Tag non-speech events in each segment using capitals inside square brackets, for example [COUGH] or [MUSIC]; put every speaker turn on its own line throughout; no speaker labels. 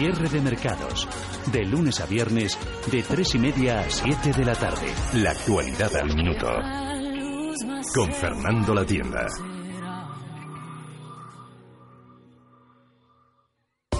Cierre de mercados. De lunes a viernes, de tres y media a 7 de la tarde.
La actualidad al minuto. Con Fernando La Tienda.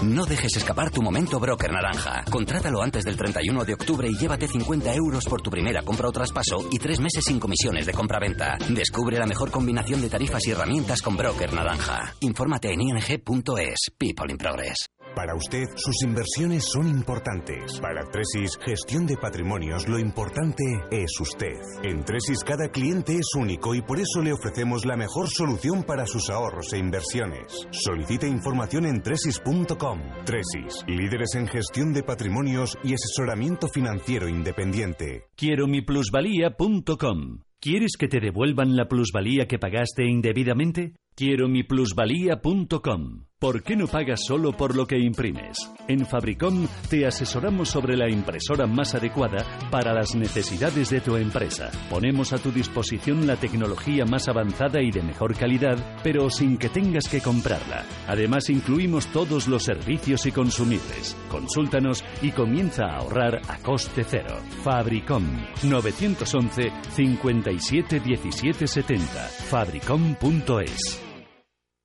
No dejes escapar tu momento broker naranja. Contrátalo antes del 31 de octubre y llévate 50 euros por tu primera compra o traspaso y tres meses sin comisiones de compra-venta. Descubre la mejor combinación de tarifas y herramientas con broker naranja. Infórmate en ing.es. People in Progress.
Para usted, sus inversiones son importantes. Para Tresis, gestión de patrimonios, lo importante es usted. En Tresis, cada cliente es único y por eso le ofrecemos la mejor solución para sus ahorros e inversiones. Solicite información en tresis.com. Tresis, líderes en gestión de patrimonios y asesoramiento financiero independiente.
Quiero mi plusvalía.com. ¿Quieres que te devuelvan la plusvalía que pagaste indebidamente? Quiero mi plusvalía.com. ¿Por qué no pagas solo por lo que imprimes? En Fabricom te asesoramos sobre la impresora más adecuada para las necesidades de tu empresa. Ponemos a tu disposición la tecnología más avanzada y de mejor calidad, pero sin que tengas que comprarla. Además, incluimos todos los servicios y consumibles. Consúltanos y comienza a ahorrar a coste cero. Fabricom 911 57 17 70. Fabricom.es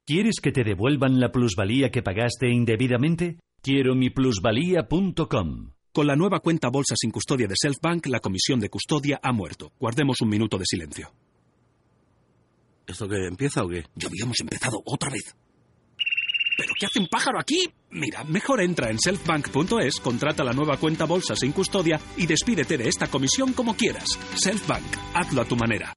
¿Quieres que te devuelvan la plusvalía que pagaste indebidamente? Quiero mi plusvalía.com.
Con la nueva cuenta bolsa sin custodia de Selfbank, la comisión de custodia ha muerto. Guardemos un minuto de silencio.
¿Esto que empieza o qué?
Ya habíamos empezado otra vez. ¿Pero qué hace un pájaro aquí? Mira, mejor entra en selfbank.es, contrata la nueva cuenta bolsa sin custodia y despídete de esta comisión como quieras. Selfbank, hazlo a tu manera.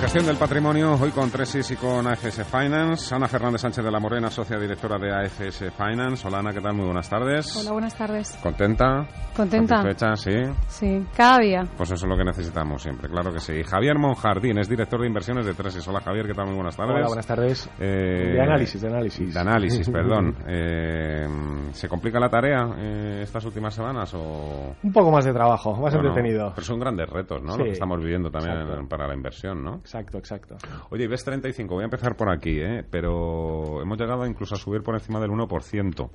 Gestión del patrimonio, hoy con Tresis y con AFS Finance. Ana Fernández Sánchez de la Morena, socia directora de AFS Finance. Hola Ana, ¿qué tal? Muy buenas tardes.
Hola, buenas tardes.
¿Contenta?
¿Contenta?
¿Satisfecha? Sí.
Sí, cada día.
Pues eso es lo que necesitamos siempre, claro que sí. Javier Monjardín es director de inversiones de Tresis. Hola Javier, ¿qué tal? Muy buenas tardes.
Hola, buenas tardes.
Eh,
de análisis, de análisis.
De análisis, [LAUGHS] perdón. Eh, ¿Se complica la tarea eh, estas últimas semanas o...?
Un poco más de trabajo, más
Bueno,
entretenido.
Pero son grandes retos, ¿no?
Sí.
Lo que estamos viviendo también
Exacto.
para la inversión, ¿no?
Exacto, exacto.
Oye, IBEX 35, voy a empezar por aquí, ¿eh? pero hemos llegado incluso a subir por encima del 1%.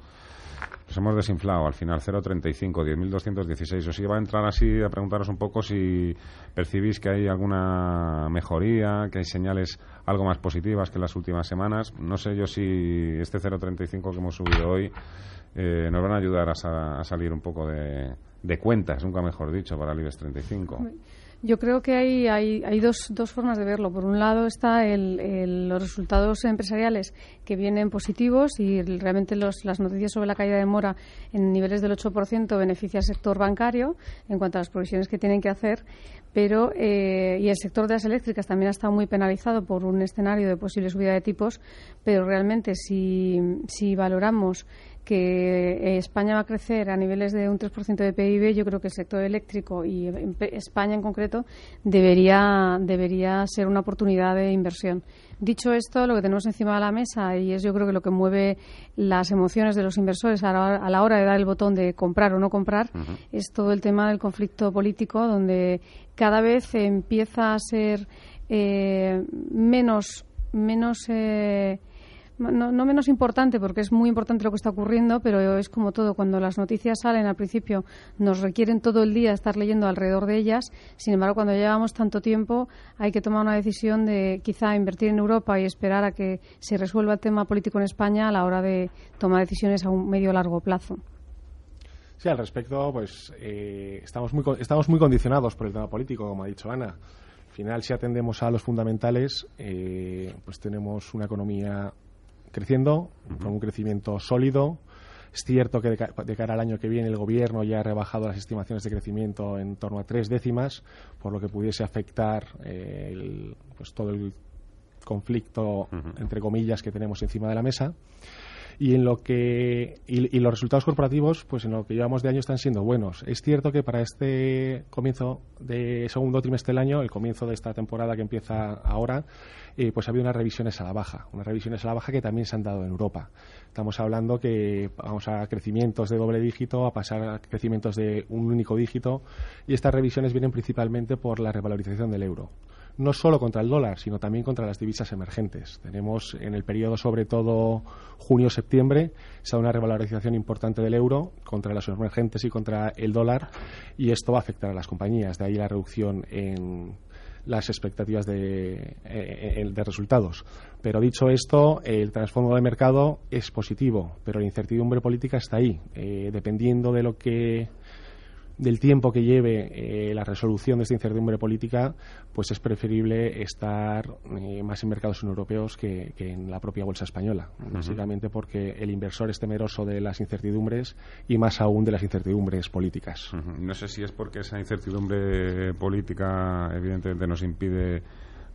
Nos hemos desinflado al final 0,35, 10.216. Os iba a entrar así a preguntaros un poco si percibís que hay alguna mejoría, que hay señales algo más positivas que en las últimas semanas. No sé yo si este 0,35 que hemos subido hoy eh, nos van a ayudar a, sa- a salir un poco de, de cuentas, nunca mejor dicho, para el IBEX 35.
Yo creo que hay, hay, hay dos, dos formas de verlo. Por un lado está el, los resultados empresariales que vienen positivos y realmente los- las noticias sobre la caída de mora en niveles del 8% beneficia al sector bancario en cuanto a las provisiones que tienen que hacer, pero eh, y el sector de las eléctricas también ha estado muy penalizado por un escenario de posible subida de tipos, pero realmente si, si valoramos que eh, España va a crecer a niveles de un 3% de PIB, yo creo que el sector eléctrico y España en concreto debería, debería ser una oportunidad de inversión. Dicho esto, lo que tenemos encima de la mesa, y es yo creo que lo que mueve las emociones de los inversores a la hora, a la hora de dar el botón de comprar o no comprar, es todo el tema del conflicto político, donde cada vez empieza a ser eh, menos, menos eh, no, no menos importante, porque es muy importante lo que está ocurriendo, pero es como todo, cuando las noticias salen al principio nos requieren todo el día estar leyendo alrededor de ellas, sin embargo cuando llevamos tanto tiempo hay que tomar una decisión de quizá invertir en Europa y esperar a que se resuelva el tema político en España a la hora de tomar decisiones a un medio largo plazo.
Sí, al respecto, pues eh, estamos, muy, estamos muy condicionados por el tema político, como ha dicho Ana. Al final, si atendemos a los fundamentales, eh, pues tenemos una economía creciendo, con un crecimiento sólido. Es cierto que de, cara al año que viene el Gobierno ya ha rebajado las estimaciones de crecimiento en torno a tres décimas, por lo que pudiese afectar eh, pues todo el conflicto, entre comillas, que tenemos encima de la mesa y en lo que y, los resultados corporativos pues en lo que llevamos de año están siendo buenos. Es cierto que para este comienzo de segundo trimestre del año el comienzo de esta temporada que empieza ahora eh, pues ha habido unas revisiones a la baja unas revisiones a la baja que también se han dado en Europa. Estamos hablando que vamos a crecimientos de doble dígito a pasar a crecimientos de un único dígito y estas revisiones vienen principalmente por la revalorización del euro no solo contra el dólar, sino también contra las divisas emergentes. Tenemos en el periodo, sobre todo junio-septiembre, se una revalorización importante del euro contra las emergentes y contra el dólar, y esto va a afectar a las compañías. De ahí la reducción en las expectativas de, eh, de resultados. Pero dicho esto, el trasfondo de mercado es positivo, pero la incertidumbre política está ahí. Eh, dependiendo de lo que del tiempo que lleve eh, la resolución de esta incertidumbre política, pues es preferible estar eh, más en mercados europeos que, en la propia bolsa española, básicamente porque el inversor es temeroso de las incertidumbres y más aún de las incertidumbres políticas.
No sé si es porque esa incertidumbre política evidentemente nos impide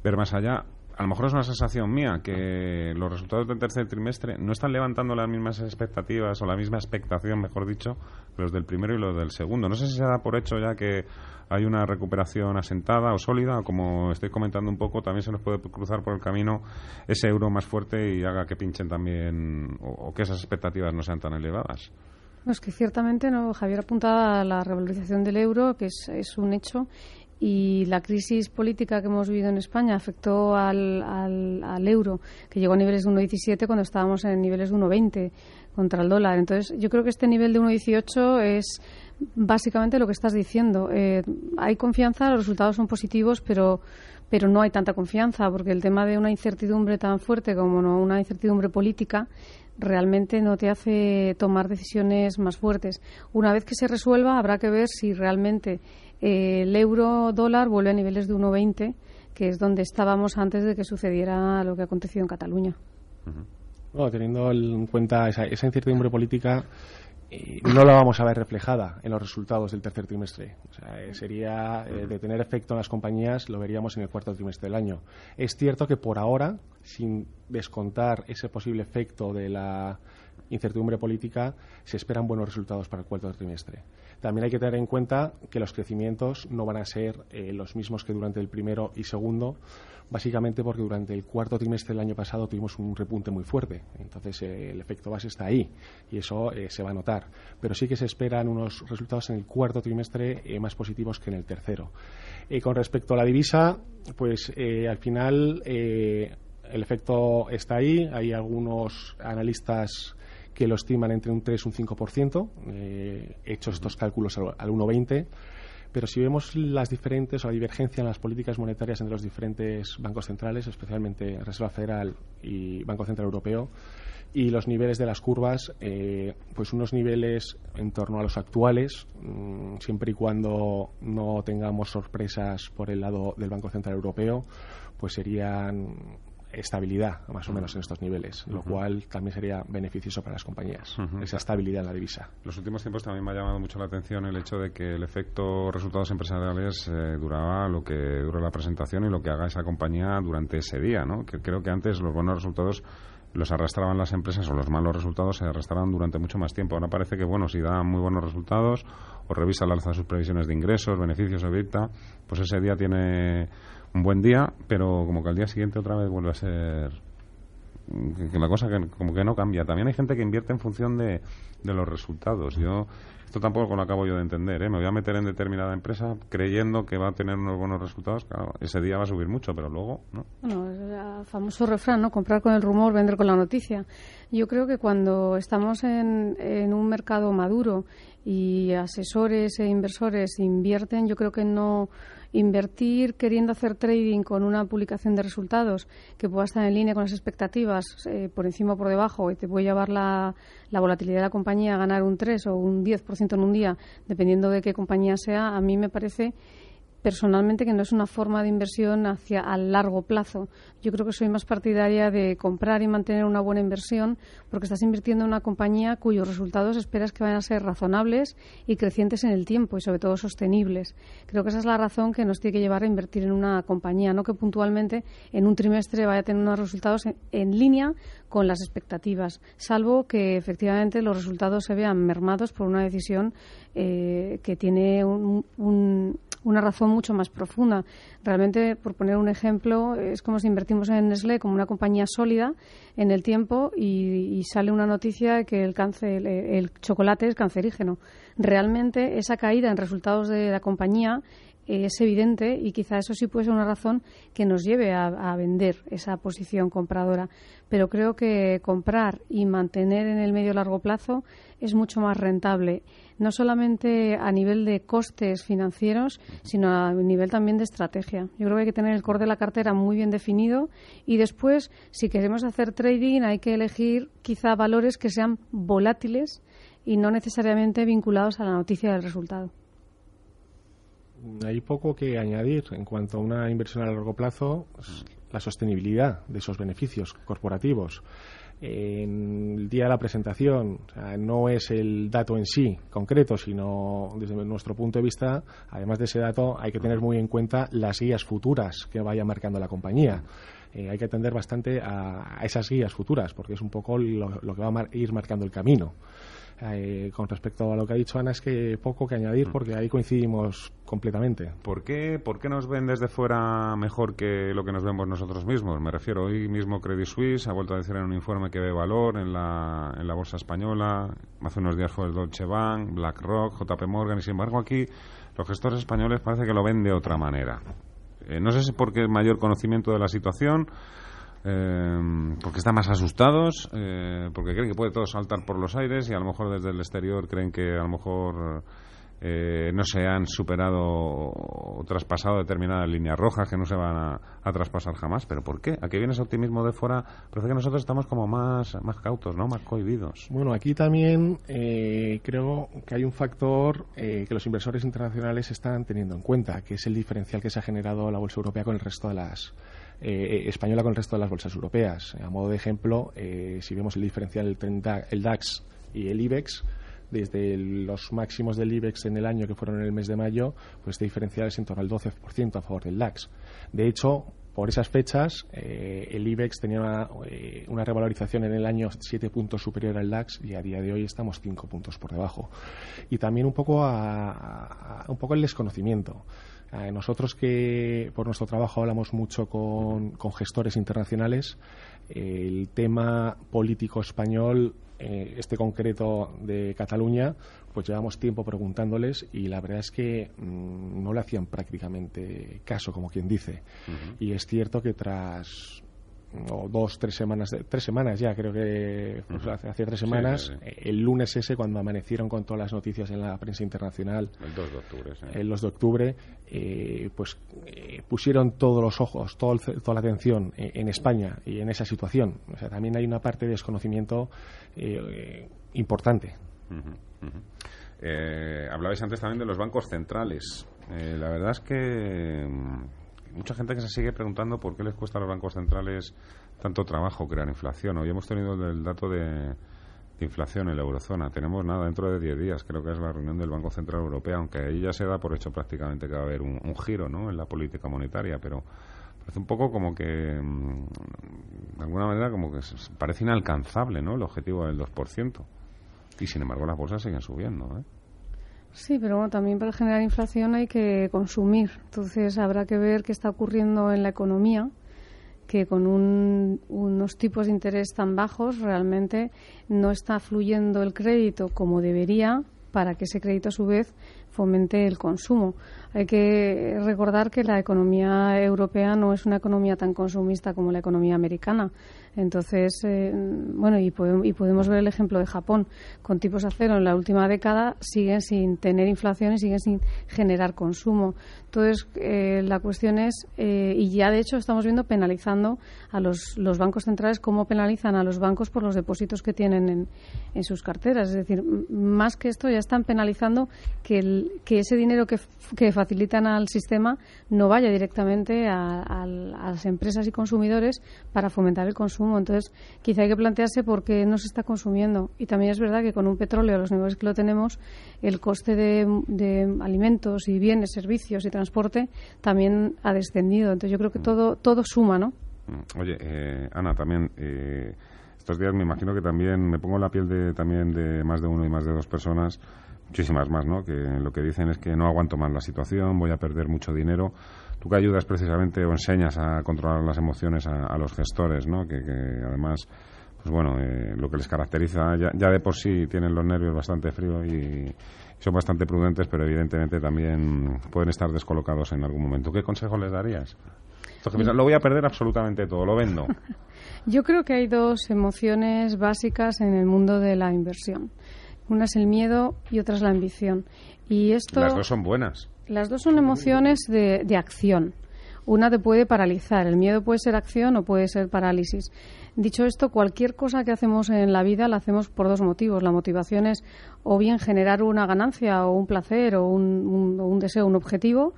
ver más allá a lo mejor es una sensación mía que los resultados del tercer trimestre no están levantando las mismas expectativas o la misma expectación, mejor dicho, los del primero y los del segundo. No sé si se da por hecho ya que hay una recuperación asentada o sólida, o como estoy comentando un poco, también se nos puede cruzar por el camino ese euro más fuerte y haga que pinchen también o, que esas expectativas no sean tan elevadas.
No, es que ciertamente no, Javier apuntaba a la revalorización del euro, que es, es un hecho, y la crisis política que hemos vivido en España afectó al, al, euro, que llegó a niveles de 1,17 cuando estábamos en niveles de 1,20 contra el dólar. Entonces, yo creo que este nivel de 1,18 es básicamente lo que estás diciendo. Eh, hay confianza, los resultados son positivos, pero pero no hay tanta confianza porque el tema de una incertidumbre tan fuerte como no, una incertidumbre política realmente no te hace tomar decisiones más fuertes. Una vez que se resuelva, habrá que ver si realmente el euro dólar vuelve a niveles de 1,20, que es donde estábamos antes de que sucediera lo que ha acontecido en Cataluña.
teniendo en cuenta esa, incertidumbre política, eh, no la vamos a ver reflejada en los resultados del tercer trimestre. Eh, sería eh, de tener efecto en las compañías, lo veríamos en el cuarto trimestre del año. Es cierto que por ahora, sin descontar ese posible efecto de la incertidumbre política, se esperan buenos resultados para el cuarto trimestre. También hay que tener en cuenta que los crecimientos no van a ser eh, los mismos que durante el primero y segundo, básicamente porque durante el cuarto trimestre del año pasado tuvimos un repunte muy fuerte. Entonces eh, el efecto base está ahí y eso eh, se va a notar. Pero sí que se esperan unos resultados en el cuarto trimestre más positivos que en el tercero. con respecto a la divisa, pues al final el efecto está ahí. Hay algunos analistas que lo estiman entre un 3 y un 5%, eh, hechos estos cálculos al, 1,20%. Pero si vemos las diferentes o la divergencia en las políticas monetarias entre los diferentes bancos centrales, especialmente Reserva Federal y Banco Central Europeo, y los niveles de las curvas, eh, pues unos niveles en torno a los actuales, mm, siempre y cuando no tengamos sorpresas por el lado del Banco Central Europeo, pues serían estabilidad más o menos en estos niveles, lo cual también sería beneficioso para las compañías, esa estabilidad en la divisa.
Los últimos tiempos también me ha llamado mucho la atención el hecho de que el efecto resultados empresariales eh, duraba lo que dura la presentación y lo que haga esa compañía durante ese día, ¿no? Que creo que antes los buenos resultados los arrastraban las empresas o los malos resultados se arrastraban durante mucho más tiempo. Ahora parece que, bueno, si dan muy buenos resultados o revisa al alza sus previsiones de ingresos, beneficios, evita, pues ese día tiene un buen día, pero como que al día siguiente otra vez vuelve a ser que, la cosa que, como que no cambia. También hay gente que invierte en función de, de los resultados. Yo esto tampoco lo acabo yo de entender. ¿eh? Me voy a meter en determinada empresa creyendo que va a tener unos buenos resultados. Claro, ese día va a subir mucho, pero luego no.
Bueno, el famoso refrán, ¿no? Comprar con el rumor, vender con la noticia. Yo creo que cuando estamos en, en un mercado maduro y asesores e inversores invierten, yo creo que no invertir queriendo hacer trading con una publicación de resultados que pueda estar en línea con las expectativas, eh, por encima o por debajo, y te puede llevar la, la, volatilidad de la compañía a ganar un 3 o un 10% en un día, dependiendo de qué compañía sea, a mí me parece personalmente que no es una forma de inversión hacia a largo plazo. Yo creo que soy más partidaria de comprar y mantener una buena inversión porque estás invirtiendo en una compañía cuyos resultados esperas que vayan a ser razonables y crecientes en el tiempo y sobre todo sostenibles. Creo que esa es la razón que nos tiene que llevar a invertir en una compañía, no que puntualmente en un trimestre vaya a tener unos resultados en, línea con las expectativas, salvo que efectivamente los resultados se vean mermados por una decisión eh, que tiene un una razón mucho más profunda. Realmente, por poner un ejemplo, es como si invertimos en Nestlé como una compañía sólida en el tiempo y, sale una noticia que el, el chocolate es cancerígeno. Realmente, esa caída en resultados de la compañía es evidente y quizá eso sí puede ser una razón que nos lleve a, vender esa posición compradora. Pero creo que comprar y mantener en el medio largo plazo es mucho más rentable, no solamente a nivel de costes financieros, sino a nivel también de estrategia. Yo creo que hay que tener el core de la cartera muy bien definido y después, si queremos hacer trading, hay que elegir quizá valores que sean volátiles y no necesariamente vinculados a la noticia del resultado
hay poco que añadir en cuanto a una inversión a largo plazo, la sostenibilidad de esos beneficios corporativos. En el día de la presentación, no es el dato en sí concreto, sino desde nuestro punto de vista, además de ese dato, hay que tener muy en cuenta las guías futuras que vaya marcando la compañía. Eh, hay que atender bastante a, esas guías futuras, porque es un poco lo, que va a ir marcando el camino. Eh, con respecto a lo que ha dicho Ana, es que poco que añadir mm. porque ahí coincidimos completamente.
¿Por qué, ¿Por qué nos ven desde fuera mejor que lo que nos vemos nosotros mismos? Me refiero, hoy mismo Credit Suisse ha vuelto a decir en un informe que ve valor en la, en la bolsa española, hace unos días fue el Deutsche Bank, BlackRock, JP Morgan, y sin embargo aquí los gestores españoles parece que lo ven de otra manera. Eh, no sé si porque es mayor conocimiento de la situación eh, porque están más asustados, eh, porque creen que puede todo saltar por los aires y a lo mejor desde el exterior creen que a lo mejor eh, no se han superado o traspasado determinadas líneas rojas que no se van a, traspasar jamás. ¿Pero por qué? ¿A qué viene ese optimismo de fuera? Parece que nosotros estamos como más, más cautos, ¿no? Más cohibidos.
Bueno, aquí también eh, creo que hay un factor que los inversores internacionales están teniendo en cuenta, que es el diferencial que se ha generado la bolsa europea con el resto de las eh, española con el resto de las bolsas europeas. A modo de ejemplo, eh, si vemos el diferencial entre el DAX y el IBEX, desde los máximos del IBEX en el año que fueron en el mes de mayo, pues este diferencial es en torno al 12% a favor del DAX. De hecho, por esas fechas, eh, el IBEX tenía una, revalorización en el año 7 puntos superior al DAX y a día de hoy estamos 5 puntos por debajo. Y también un poco, un poco el desconocimiento. Eh, nosotros que por nuestro trabajo hablamos mucho con, gestores internacionales, el tema político español, eh, este concreto de Cataluña, pues llevamos tiempo preguntándoles y la verdad es que mm, no le hacían prácticamente caso, como quien dice. Y es cierto que tras o dos, tres semanas, tres semanas ya, creo que pues, hace, tres semanas, el lunes ese, cuando amanecieron con todas las noticias en la prensa internacional,
el 2 de octubre,
el 2 de octubre eh, pues eh, pusieron todos los ojos, toda la atención en, España y en esa situación. O sea, también hay una parte de desconocimiento eh, importante.
hablabais antes también de los bancos centrales. la verdad es que mucha gente que se sigue preguntando por qué les cuesta a los bancos centrales tanto trabajo crear inflación. Hoy hemos tenido el dato de, inflación en la eurozona. Tenemos nada dentro de 10 días, creo que es la reunión del Banco Central Europeo, aunque ahí ya se da por hecho prácticamente que va a haber un, giro ¿no? en la política monetaria, pero parece un poco como que, mm, de alguna manera, como que parece inalcanzable ¿no? el objetivo del 2%. Y sin embargo las bolsas siguen subiendo. ¿eh?
Sí, pero bueno, también para generar inflación hay que consumir. Entonces habrá que ver qué está ocurriendo en la economía, que con unos tipos de interés tan bajos realmente no está fluyendo el crédito como debería para que ese crédito a su vez fomente el consumo. Hay que recordar que la economía europea no es una economía tan consumista como la economía americana. Entonces, eh, bueno, y, podemos ver el ejemplo de Japón. Con tipos a cero en la última década siguen sin tener inflación y siguen sin generar consumo. Entonces, eh, la cuestión es, eh, y ya de hecho estamos viendo penalizando a los, bancos centrales, cómo penalizan a los bancos por los depósitos que tienen en, sus carteras. Es decir, más que esto, ya están penalizando que el, que ese dinero que, facilitan al sistema no vaya directamente a, las empresas y consumidores para fomentar el consumo. Entonces, quizá hay que plantearse por qué no se está consumiendo. Y también es verdad que con un petróleo, a los niveles que lo tenemos, el coste de, de alimentos y bienes, servicios y transporte también ha descendido. Entonces, yo creo que todo, todo suma, ¿no?
Mm, oye, eh, Ana, también eh, estos días me imagino que también me pongo la piel de también de más de uno y más de dos personas, muchísimas más, ¿no? Que lo que dicen es que no aguanto más la situación, voy a perder mucho dinero. Tú que ayudas precisamente o enseñas a controlar las emociones a, los gestores, ¿no? Que, además, pues bueno, eh, lo que les caracteriza ya, ya, de por sí tienen los nervios bastante fríos y son bastante prudentes, pero evidentemente también pueden estar descolocados en algún momento. ¿Qué consejo les darías? lo voy a perder absolutamente todo, lo vendo. [LAUGHS]
Yo creo que hay dos emociones básicas en el mundo de la inversión. Una es el miedo y otra es la ambición. Y esto,
las dos son buenas.
Las dos son emociones de, de acción. Una te puede paralizar. El miedo puede ser acción o puede ser parálisis. Dicho esto, cualquier cosa que hacemos en la vida la hacemos por dos motivos. La motivación es o bien generar una ganancia o un placer o un, un deseo, un objetivo,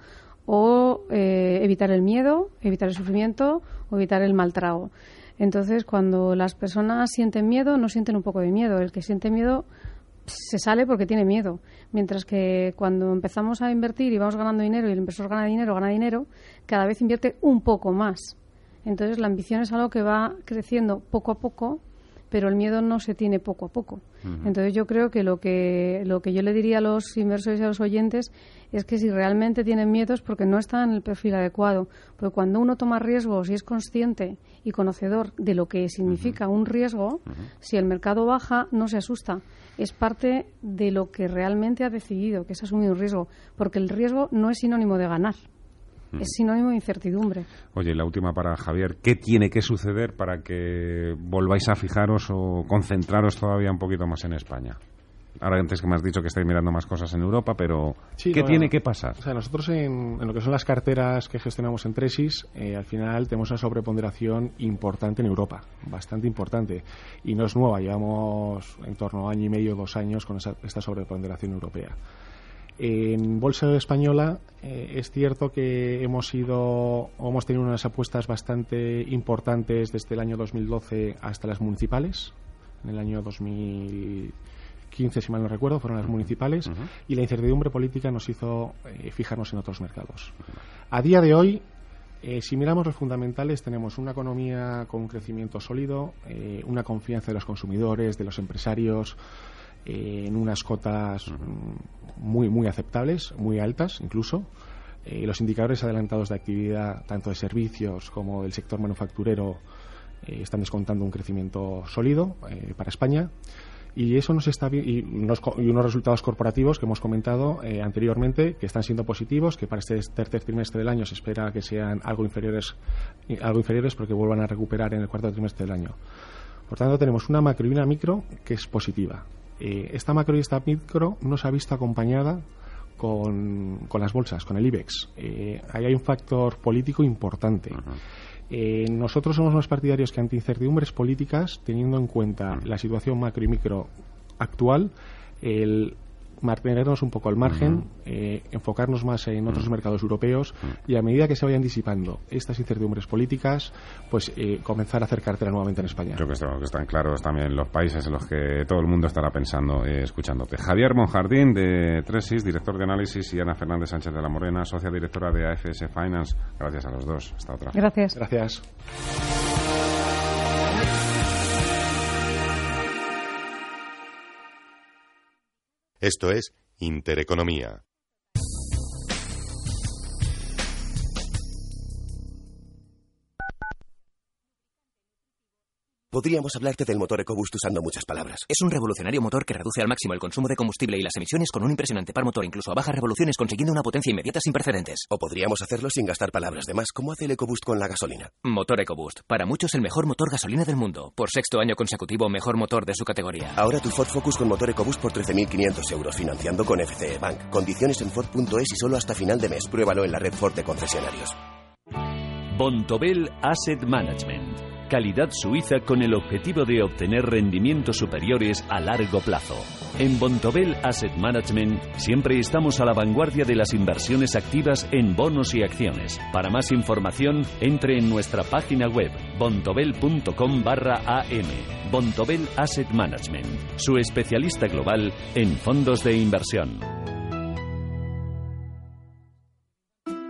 o eh, evitar el miedo, evitar el sufrimiento o evitar el maltrago. Entonces, cuando las personas sienten miedo, no sienten un poco de miedo. El que siente miedo se sale porque tiene miedo. Mientras que cuando empezamos a invertir y vamos ganando dinero y el inversor gana dinero, gana dinero, cada vez invierte un poco más. Entonces, la ambición es algo que va creciendo poco a poco pero el miedo no se tiene poco a poco. Entonces yo creo que lo que lo que yo le diría a los inversores y a los oyentes es que si realmente tienen miedo es porque no están en el perfil adecuado, porque cuando uno toma riesgos y es consciente y conocedor de lo que significa un riesgo, si el mercado baja no se asusta, es parte de lo que realmente ha decidido, que es asumir un riesgo, porque el riesgo no es sinónimo de ganar. Es sinónimo de incertidumbre.
Oye, la última para Javier. ¿Qué tiene que suceder para que volváis a fijaros o concentraros todavía un poquito más en España? Ahora antes que me has dicho que estáis mirando más cosas en Europa, pero ¿qué tiene que pasar?
O sea, nosotros en, lo que son las carteras que gestionamos en Tresis, eh, al final tenemos una sobreponderación importante en Europa, bastante importante. Y no es nueva, llevamos en torno a año y medio, dos años con esta sobreponderación europea. En Bolsa Española eh, es cierto que hemos ido hemos tenido unas apuestas bastante importantes desde el año 2012 hasta las municipales. En el año 2015, si mal no recuerdo, fueron las municipales y la incertidumbre política nos hizo eh, fijarnos en otros mercados. A día de hoy, eh, si miramos los fundamentales, tenemos una economía con un crecimiento sólido, una confianza de los consumidores, de los empresarios, en unas cotas muy, muy aceptables, muy altas incluso. Eh, los indicadores adelantados de actividad, tanto de servicios como del sector manufacturero, eh, están descontando un crecimiento sólido eh, para España. Y eso nos está y unos, y unos resultados corporativos que hemos comentado anteriormente que están siendo positivos, que para este tercer trimestre del año se espera que sean algo inferiores, algo inferiores porque vuelvan a recuperar en el cuarto trimestre del año. Por tanto, tenemos una macro y una micro que es positiva. Eh, esta macro y esta micro no se ha visto acompañada con, las bolsas, con el IBEX. Eh, ahí hay un factor político importante. Eh, nosotros somos más partidarios que ante incertidumbres políticas, teniendo en cuenta la situación macro y micro actual, el mantenernos un poco al margen, eh, enfocarnos más en otros mercados europeos y a medida que se vayan disipando estas incertidumbres políticas, pues eh, comenzar a hacer cartera nuevamente en España.
Creo que, que están claros también los países en los que todo el mundo estará pensando, eh, escuchándote. Javier Monjardín de Tresis, director de análisis, y Ana Fernández Sánchez de la Morena, socia directora de AFS Finance. Gracias a los dos. Hasta otra.
Gracias.
Gracias.
Esto es Intereconomía.
Podríamos hablarte del motor EcoBoost usando muchas palabras.
Es un revolucionario motor que reduce al máximo el consumo de combustible y las emisiones con un impresionante par motor incluso a bajas revoluciones consiguiendo una potencia inmediata sin precedentes.
O podríamos hacerlo sin gastar palabras de más, como hace el EcoBoost con la gasolina.
Motor EcoBoost. Para muchos el mejor motor gasolina del mundo. Por sexto año consecutivo, mejor motor de su categoría.
Ahora tu Ford Focus con motor EcoBoost por 13.500 euros financiando con FCE Bank. Condiciones en Ford.es y solo hasta final de mes. Pruébalo en la red Ford de concesionarios.
Bontobel Asset Management calidad suiza con el objetivo de obtener rendimientos superiores a largo plazo. En Bontobel Asset Management siempre estamos a la vanguardia de las inversiones activas en bonos y acciones. Para más información, entre en nuestra página web bontobel.com barra am. Bontobel Asset Management, su especialista global en fondos de inversión.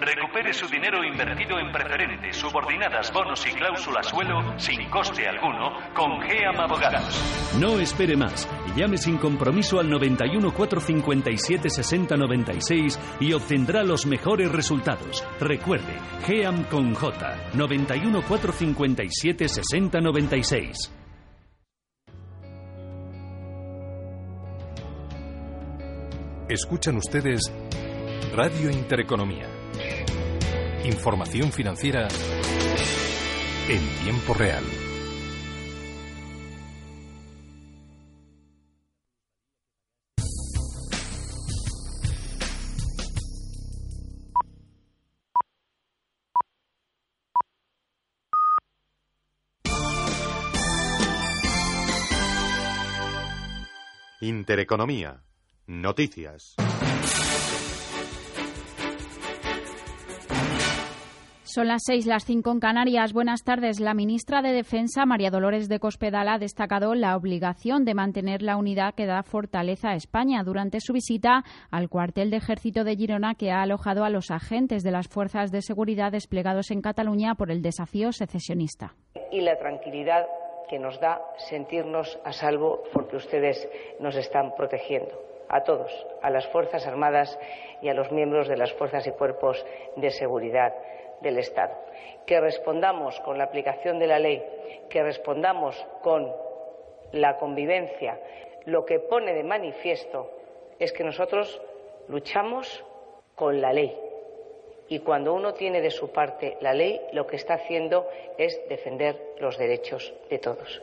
Recupere su dinero invertido en preferentes, subordinadas, bonos y cláusulas suelo sin coste alguno con GEAM Abogados. No espere más. Llame sin compromiso al 91 457 60 96 y obtendrá los mejores resultados. Recuerde, GEAM con J. 91 457 60 96.
Escuchan ustedes Radio Intereconomía. Información financiera en tiempo real.
Intereconomía. Noticias.
Son las seis, las cinco en Canarias. Buenas tardes. La ministra de Defensa, María Dolores de Cospedal, ha destacado la obligación de mantener la unidad que da fortaleza a España durante su visita al cuartel de ejército de Girona que ha alojado a los agentes de las fuerzas de seguridad desplegados en Cataluña por el desafío secesionista.
Y la tranquilidad que nos da sentirnos a salvo porque ustedes nos están protegiendo a todos, a las Fuerzas Armadas y a los miembros de las fuerzas y cuerpos de seguridad del Estado. Que respondamos con la aplicación de la ley, que respondamos con la convivencia, lo que pone de manifiesto es que nosotros luchamos con la ley. Y cuando uno tiene de su parte la ley, lo que está haciendo es defender los derechos de todos.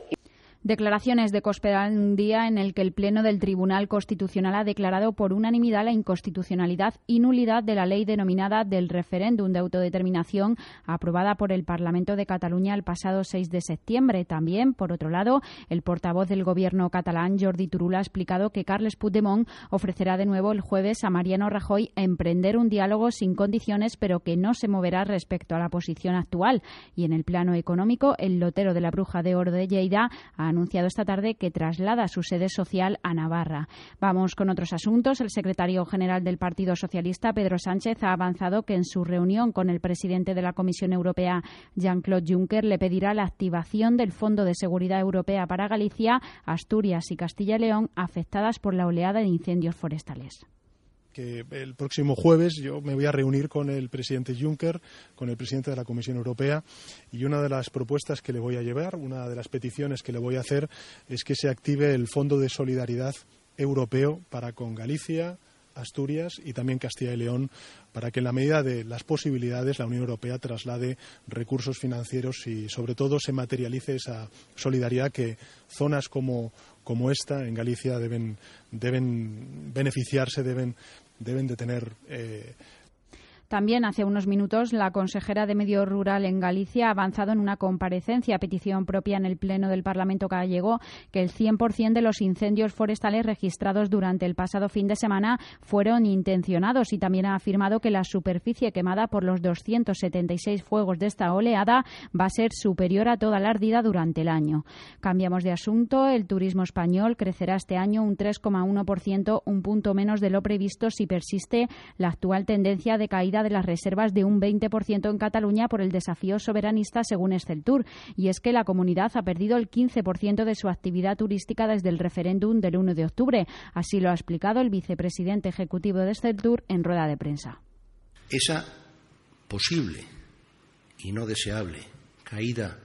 Declaraciones de Cospedal un día en el que el Pleno del Tribunal Constitucional ha declarado por unanimidad la inconstitucionalidad y nulidad de la ley denominada del referéndum de autodeterminación aprobada por el Parlamento de Cataluña el pasado 6 de septiembre. También, por otro lado, el portavoz del Gobierno catalán, Jordi Turul, ha explicado que Carles Puigdemont ofrecerá de nuevo el jueves a Mariano Rajoy emprender un diálogo sin condiciones, pero que no se moverá respecto a la posición actual. Y en el plano económico, el lotero de la Bruja de Oro de Lleida ha anunciado esta tarde que traslada su sede social a Navarra. Vamos con otros asuntos. El secretario general del Partido Socialista, Pedro Sánchez, ha avanzado que en su reunión con el presidente de la Comisión Europea, Jean-Claude Juncker, le pedirá la activación del Fondo de Seguridad Europea para Galicia, Asturias y Castilla y León afectadas por la oleada de incendios forestales
que el próximo jueves yo me voy a reunir con el presidente Juncker, con el presidente de la Comisión Europea, y una de las propuestas que le voy a llevar, una de las peticiones que le voy a hacer, es que se active el Fondo de Solidaridad Europeo para con Galicia, Asturias y también Castilla y León para que en la medida de las posibilidades la Unión Europea traslade recursos financieros y sobre todo se materialice esa solidaridad que zonas como, como esta en Galicia deben, deben beneficiarse, deben deben de tener eh,
también hace unos minutos la consejera de Medio Rural en Galicia ha avanzado en una comparecencia a petición propia en el Pleno del Parlamento gallego que el 100% de los incendios forestales registrados durante el pasado fin de semana fueron intencionados y también ha afirmado que la superficie quemada por los 276 fuegos de esta oleada va a ser superior a toda la ardida durante el año. Cambiamos de asunto. El turismo español crecerá este año un 3,1%, un punto menos de lo previsto si persiste la actual tendencia de caída de las reservas de un 20% en Cataluña por el desafío soberanista, según Esceltur. Y es que la comunidad ha perdido el 15% de su actividad turística desde el referéndum del 1 de octubre. Así lo ha explicado el vicepresidente ejecutivo de Esceltur en rueda de prensa.
Esa posible y no deseable caída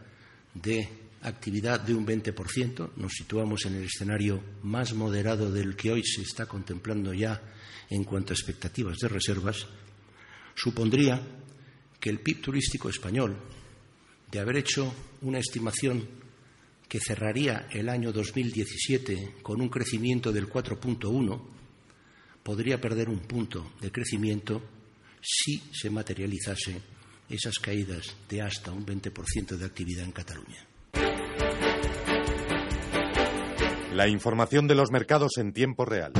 de actividad de un 20%, nos situamos en el escenario más moderado del que hoy se está contemplando ya en cuanto a expectativas de reservas, supondría que el PIB turístico español, de haber hecho una estimación que cerraría el año 2017 con un crecimiento del 4.1, podría perder un punto de crecimiento si se materializase esas caídas de hasta un 20% de actividad en Cataluña.
La información de los mercados en tiempo real.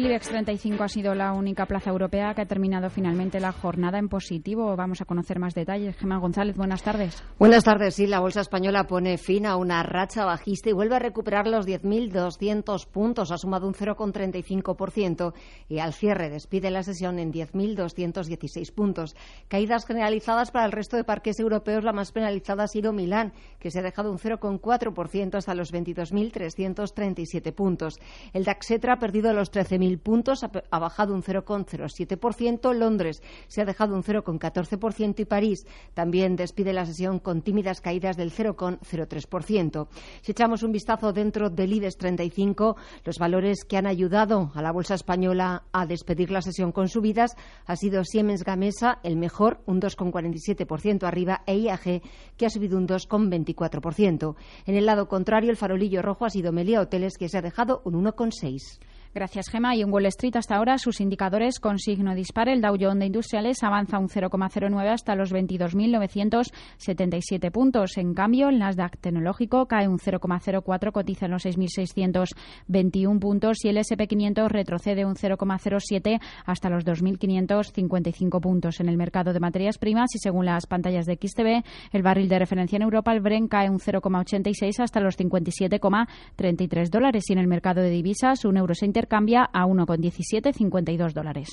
El IBEX 35 ha sido la única plaza europea que ha terminado finalmente la jornada en positivo. Vamos a conocer más detalles. Gemma González, buenas tardes.
Buenas tardes. Sí, la bolsa española pone fin a una racha bajista y vuelve a recuperar los 10.200 puntos. Ha sumado un 0,35% y al cierre despide la sesión en 10.216 puntos. Caídas generalizadas para el resto de parques europeos. La más penalizada ha sido Milán, que se ha dejado un 0,4% hasta los 22.337 puntos. El DAXetra ha perdido los 13.000 puntos, ha bajado un 0,07%. Londres se ha dejado un 0,14% y París también despide la sesión con tímidas caídas del 0,03%. Si echamos un vistazo dentro del IBEX 35, los valores que han ayudado a la bolsa española a despedir la sesión con subidas ha sido Siemens Gamesa, el mejor, un 2,47% arriba, e IAG, que ha subido un 2,24%. En el lado contrario, el farolillo rojo ha sido Melia Hoteles, que se ha dejado un 1,6%.
Gracias, Gema. Y en Wall Street hasta ahora sus indicadores con signo dispar. El Dow Jones de Industriales avanza un 0,09 hasta los 22.977 puntos. En cambio, el Nasdaq tecnológico cae un 0,04, cotiza en los 6.621 puntos y el SP500 retrocede un 0,07 hasta los 2.555 puntos. En el mercado de materias primas y según las pantallas de XTB, el barril de referencia en Europa, el Brent, cae un 0,86 hasta los 57,33 dólares y en el mercado de divisas, un euro se cambia a 1,1752 dólares.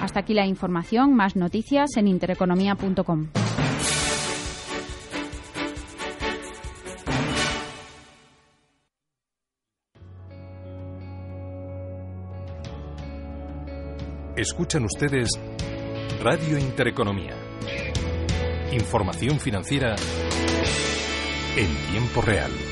Hasta aquí la información. Más noticias en intereconomía.com.
Escuchan ustedes Radio Intereconomía. Información financiera en tiempo real.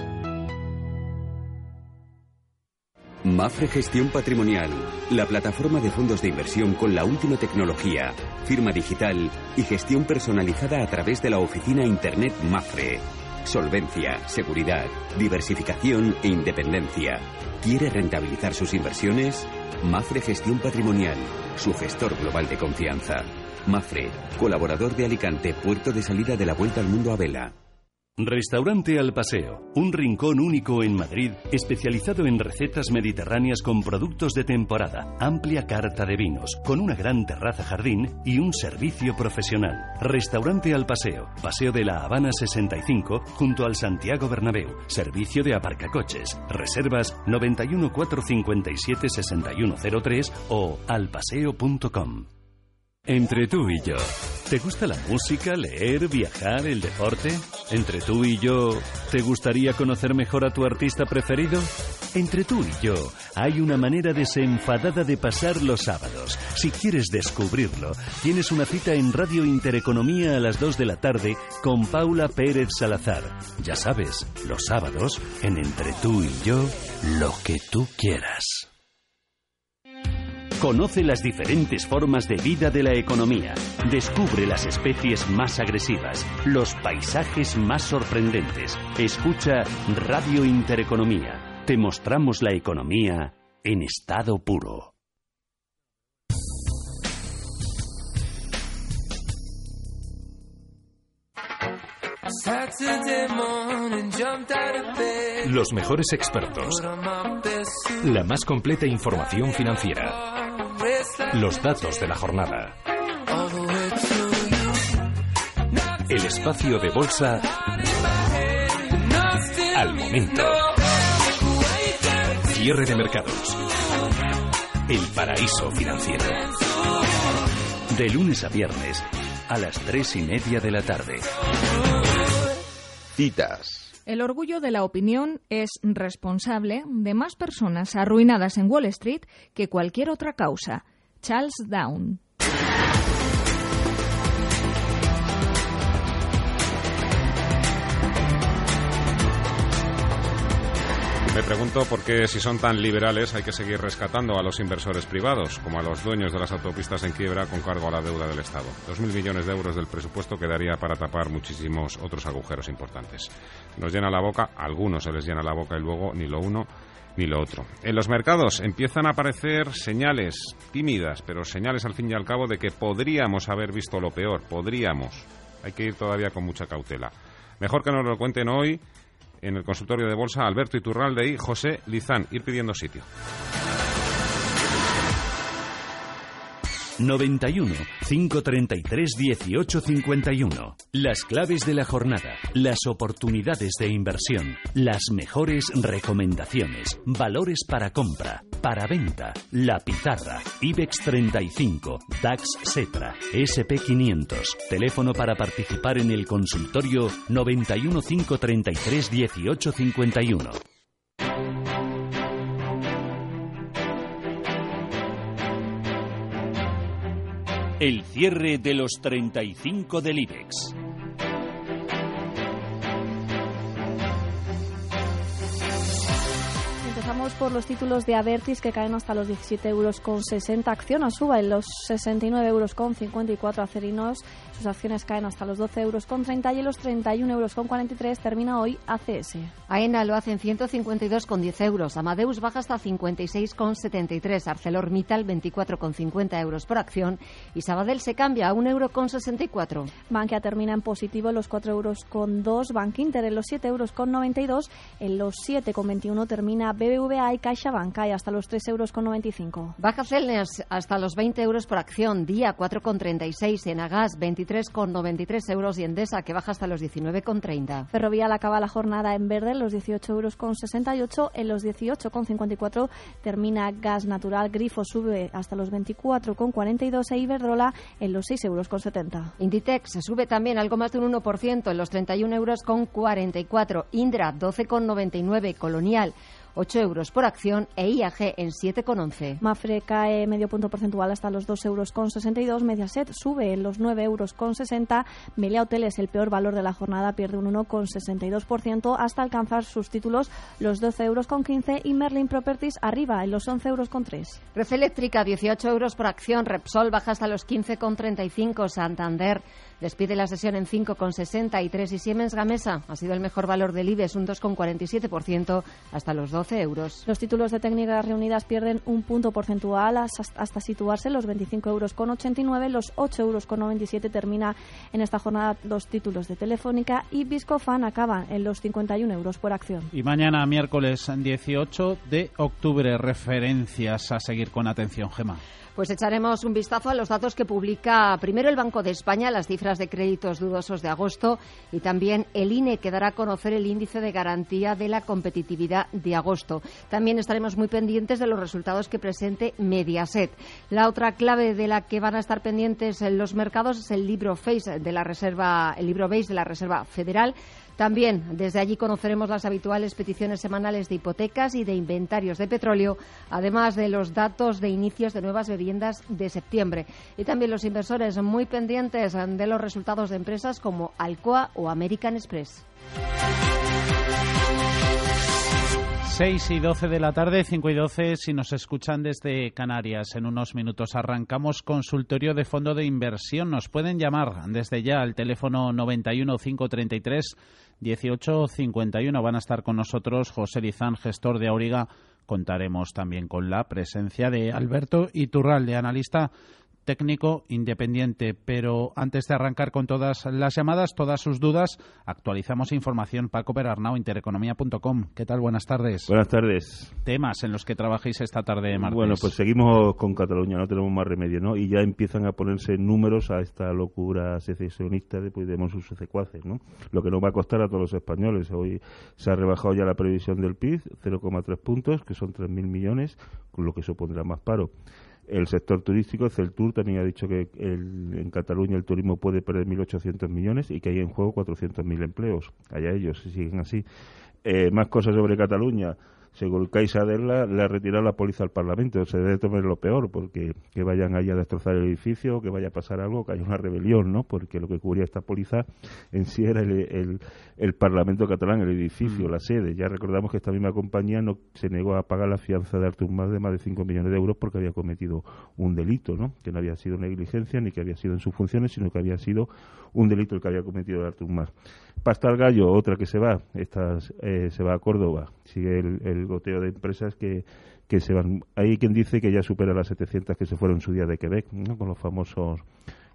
Mafre Gestión Patrimonial, la plataforma de fondos de inversión con la última tecnología, firma digital y gestión personalizada a través de la oficina Internet Mafre. Solvencia, seguridad, diversificación e independencia. ¿Quiere rentabilizar sus inversiones? Mafre Gestión Patrimonial, su gestor global de confianza. Mafre, colaborador de Alicante, puerto de salida de la Vuelta al Mundo a Vela.
Restaurante Al Paseo, un rincón único en Madrid, especializado en recetas mediterráneas con productos de temporada, amplia carta de vinos, con una gran terraza jardín y un servicio profesional. Restaurante Al Paseo, Paseo de la Habana 65, junto al Santiago Bernabéu, servicio de aparcacoches, reservas 91 457 6103 o alpaseo.com. Entre tú y yo, ¿te gusta la música, leer, viajar, el deporte? Entre tú y yo, ¿te gustaría conocer mejor a tu artista preferido? Entre tú y yo, hay una manera desenfadada de pasar los sábados. Si quieres descubrirlo, tienes una cita en Radio Intereconomía a las 2 de la tarde con Paula Pérez Salazar. Ya sabes, los sábados, en Entre tú y yo, lo que tú quieras. Conoce las diferentes formas de vida de la economía. Descubre las especies más agresivas, los paisajes más sorprendentes. Escucha Radio Intereconomía. Te mostramos la economía en estado puro.
Los mejores expertos. La más completa información financiera. Los datos de la jornada. El espacio de bolsa al momento. Cierre de mercados. El paraíso financiero.
De lunes a viernes a las tres y media de la tarde.
El orgullo de la opinión es responsable de más personas arruinadas en Wall Street que cualquier otra causa. Charles Down.
Me pregunto por qué si son tan liberales hay que seguir rescatando a los inversores privados, como a los dueños de las autopistas en quiebra con cargo a la deuda del Estado. Dos mil millones de euros del presupuesto quedaría para tapar muchísimos otros agujeros importantes. Nos llena la boca, a algunos se les llena la boca y luego ni lo uno ni lo otro. En los mercados empiezan a aparecer señales tímidas, pero señales al fin y al cabo de que podríamos haber visto lo peor, podríamos. Hay que ir todavía con mucha cautela. Mejor que nos lo cuenten hoy en el consultorio de bolsa Alberto Iturralde y José Lizán. Ir pidiendo sitio.
91 533 1851. Las claves de la jornada, las oportunidades de inversión, las mejores recomendaciones, valores para compra, para venta, la pizarra, IBEX 35, DAX Setra, SP 500. Teléfono para participar en el consultorio 91 533 1851. El cierre de los 35 del IBEX.
Empezamos por los títulos de Avertis que caen hasta los 17 euros con 60. Acciona suba en los 69 euros con 54 acerinos. Sus acciones caen hasta los 12 euros con 30 y en los 31 euros con 43 termina hoy ACS.
AENA lo hace en 152 con 10 euros. Amadeus baja hasta 56 con 73. ArcelorMittal 24 con 50 euros por acción y Sabadell se cambia a 1 euro con 64.
Bankia termina en positivo en los 4 euros con 2. Bank Inter en los 7 euros con 92. En los 7 con 21 termina BBVA y CaixaBank y hasta los 3 euros con 95.
Baja Celnes hasta los 20 euros por acción. Día 4 con 36. Enagas 23,93 euros y Endesa que baja hasta los 19,30.
Ferrovial acaba la jornada en verde en los 18 euros con 68. En los 18 con 54 termina Gas Natural. Grifo sube hasta los 24 con 42 e Iberdrola en los 6 euros con 70.
Inditex se sube también algo más de un 1% en los 31 euros con 44. Indra 12,99. Colonial 8 euros por acción e IAG en 7,11.
Mafre cae medio punto porcentual hasta los 2 euros con 62. Mediaset sube en los 9 euros con 60. Melia Hoteles, el peor valor de la jornada, pierde un 1,62% hasta alcanzar sus títulos los 12 euros con 15 y Merlin Properties arriba en los 11 euros con 3.
Red Eléctrica 18 euros por acción. Repsol baja hasta los 15,35. Santander despide la sesión en 5,63 y Siemens Gamesa ha sido el mejor valor del IBEX, un 2,47% hasta los 12 euros.
Los títulos de técnicas reunidas pierden un punto porcentual hasta situarse en los 25 euros con 89, los 8 euros con 97 termina en esta jornada los títulos de Telefónica y Viscofan acaba en los 51 euros por acción.
Y mañana miércoles 18 de octubre referencias a seguir con atención, Gema.
Pues echaremos un vistazo a los datos que publica primero el Banco de España, las cifras de créditos dudosos de agosto y también el INE que dará a conocer el índice de garantía de la competitividad de agosto. También estaremos muy pendientes de los resultados que presente Mediaset. La otra clave de la que van a estar pendientes en los mercados es el libro de la Reserva, el libro Base de la Reserva Federal. También desde allí conoceremos las habituales peticiones semanales de hipotecas y de inventarios de petróleo, además de los datos de inicios de nuevas viviendas de septiembre. Y también los inversores muy pendientes de los resultados de empresas como Alcoa o American Express.
6 y 12 de la tarde, 5 y 12 si nos escuchan desde Canarias. En unos minutos arrancamos consultorio de fondo de inversión. Nos pueden llamar desde ya al teléfono 91 533 1851. Van a estar con nosotros José Lizán, gestor de Auriga. Contaremos también con la presencia de Alberto Iturralde, analista técnico independiente. Pero antes de arrancar con todas las llamadas, todas sus dudas, actualizamos información. Paco Perarnau, intereconomía.com. ¿Qué tal? Buenas tardes.
Buenas tardes.
Temas en los que trabajáis esta tarde, martes.
Bueno, pues seguimos con Cataluña, no tenemos más remedio, ¿no? Y ya empiezan a ponerse números a esta locura secesionista de Puigdemont sus secuaces, ¿no? Lo que nos va a costar a todos los españoles. Hoy se ha rebajado ya la previsión del PIB, 0,3 puntos, que son 3.000 millones, con lo que supondrá más paro. El sector turístico, Celtur, también ha dicho que en Cataluña el turismo puede perder 1.800 millones y que hay en juego 400.000 empleos. Allá ellos, si siguen así. Eh, más cosas sobre Cataluña según Caixa le ha retirado la policía al Parlamento. Se debe tomar lo peor, porque que vayan ahí a destrozar el edificio, que vaya a pasar algo, que haya una rebelión, ¿no? Porque lo que cubría esta policía en sí era el, el, Parlamento catalán, el edificio, mm. la sede. Ya recordamos que esta misma compañía no se negó a pagar la fianza de Artur Mas de más de 5 millones de euros porque había cometido un delito, ¿no? Que no había sido negligencia ni que había sido en sus funciones, sino que había sido un delito el que había cometido Artur Mas. Pasta al Gallo, otra que se va, esta eh, se va a Córdoba. Sigue el, goteo de empresas que, que se van. Hay quien dice que ya supera las 700 que se fueron en su día de Quebec, con los famosos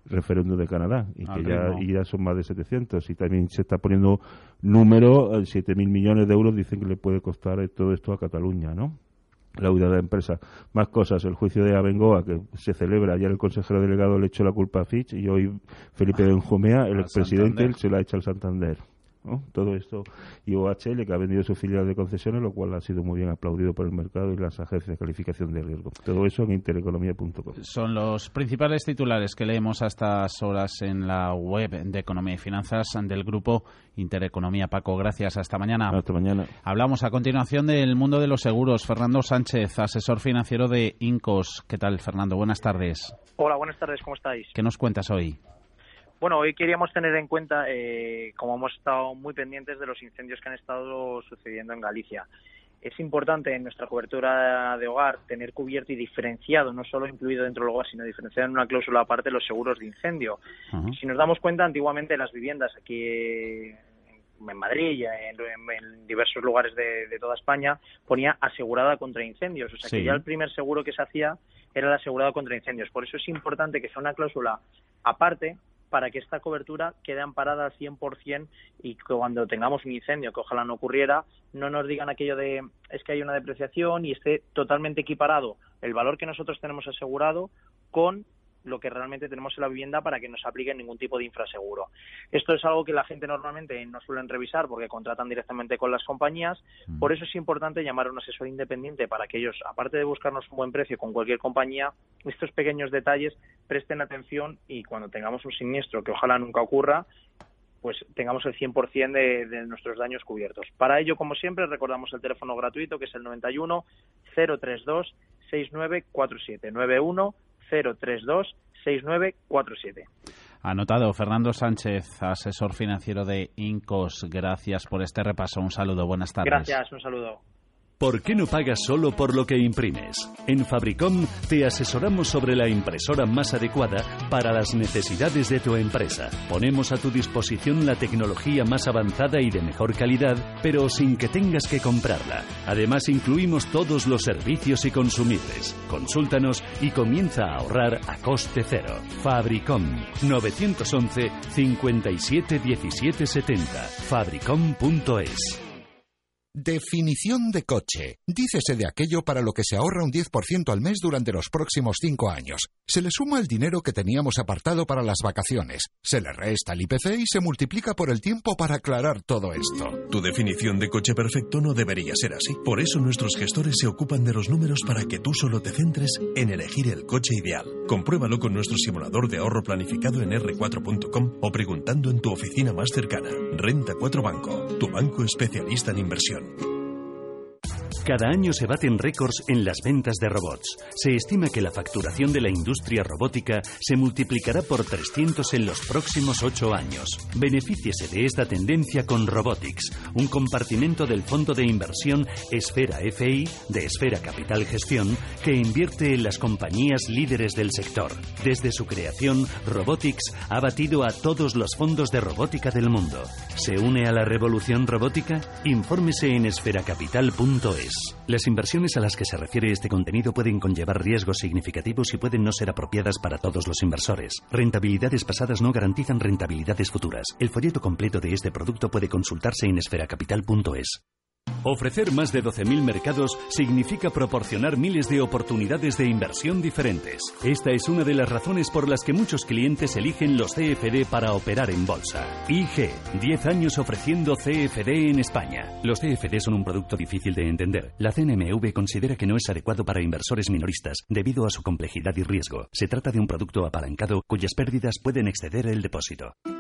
referéndum de Canadá y que ya, y ya son más de 700 y también se está poniendo número 7.000 eh, millones de euros dicen que le puede costar eh, todo esto a Cataluña ¿no? la huida de la empresa. Más cosas, el juicio de Abengoa, que se celebra, ayer el consejero delegado le echó la culpa a Fitch y hoy Felipe Benjumea, el expresidente, se la echa al Santander. Todo esto y OHL que ha vendido su filial de concesiones, lo cual ha sido muy bien aplaudido por el mercado y las agencias de calificación de riesgo. Todo eso en intereconomía.com.
Son los principales titulares que leemos a estas horas en la web de Economía y Finanzas del grupo Intereconomía. Paco, gracias. Hasta mañana.
Hasta mañana.
Hablamos a continuación del mundo de los seguros. Fernando Sánchez, asesor financiero de Incos. ¿Qué tal, Fernando? Buenas tardes.
Hola, buenas tardes. ¿Cómo estáis?
¿Qué nos cuentas hoy?
Bueno, hoy queríamos tener en cuenta, eh, como hemos estado muy pendientes de los incendios que han estado sucediendo en Galicia. Es importante en nuestra cobertura de hogar tener cubierto y diferenciado, no solo incluido dentro del hogar, sino diferenciado en una cláusula aparte los seguros de incendio. Si nos damos cuenta, antiguamente las viviendas aquí en Madrid y en, diversos lugares de, toda España ponía asegurada contra incendios. O sea que ya el primer seguro que se hacía era el asegurado contra incendios. Por eso es importante que sea una cláusula aparte para que esta cobertura quede amparada al 100% y que cuando tengamos un incendio, que ojalá no ocurriera, no nos digan aquello de es que hay una depreciación y esté totalmente equiparado el valor que nosotros tenemos asegurado con lo que realmente tenemos en la vivienda para que no se aplique ningún tipo de infraseguro. Esto es algo que la gente normalmente no suelen revisar porque contratan directamente con las compañías. Mm. Por eso es importante llamar a un asesor independiente para que ellos, aparte de buscarnos un buen precio con cualquier compañía, estos pequeños detalles presten atención y cuando tengamos un siniestro, que ojalá nunca ocurra, pues tengamos el 100% de, de nuestros daños cubiertos. Para ello, como siempre, recordamos el teléfono gratuito que es el 91 032 6947 91 032 6947.
Anotado, Fernando Sánchez, asesor financiero de Incos. Gracias por este repaso. Un saludo, buenas tardes.
Gracias, un saludo.
¿Por qué no pagas solo por lo que imprimes? En Fabricom te asesoramos sobre la impresora más adecuada para las necesidades de tu empresa. Ponemos a tu disposición la tecnología más avanzada y de mejor calidad, pero sin que tengas que comprarla. Además, incluimos todos los servicios y consumibles. Consúltanos y comienza a ahorrar a coste cero. Fabricom 911 57 17 70. Fabricom.es
Definición de coche. Dícese de aquello para lo que se ahorra un 10% al mes durante los próximos cinco años. Se le suma el dinero que teníamos apartado para las vacaciones, se le resta el IPC y se multiplica por el tiempo para aclarar todo esto.
Tu definición de coche perfecto no debería ser así. Por eso nuestros gestores se ocupan de los números para que tú solo te centres en elegir el coche ideal. Compruébalo con nuestro simulador de ahorro planificado en r4.com o preguntando en tu oficina más cercana. Renta 4 Banco, tu banco especialista en inversión. you.
Cada año se baten récords en las ventas de robots. Se estima que la facturación de la industria robótica se multiplicará por 300 en los próximos 8 años. Benefíciese de esta tendencia con Robotics, un compartimento del fondo de inversión Esfera FI de Esfera Capital Gestión que invierte en las compañías líderes del sector. Desde su creación, Robotics ha batido a todos los fondos de robótica del mundo. ¿Se une a la revolución robótica? Infórmese en esferacapital.es. Las inversiones a las que se refiere este contenido pueden conllevar riesgos significativos y pueden no ser apropiadas para todos los inversores. Rentabilidades pasadas no garantizan rentabilidades futuras. El folleto completo de este producto puede consultarse en esferacapital.es. Ofrecer más de 12.000 mercados significa proporcionar miles de oportunidades de inversión diferentes. Esta es una de las razones por las que muchos clientes eligen los CFD para operar en bolsa. IG, 10 años ofreciendo CFD en España. Los CFD son un producto difícil de entender. La CNMV considera que no es adecuado para inversores minoristas debido a su complejidad y riesgo. Se trata de un producto apalancado cuyas pérdidas pueden exceder el depósito.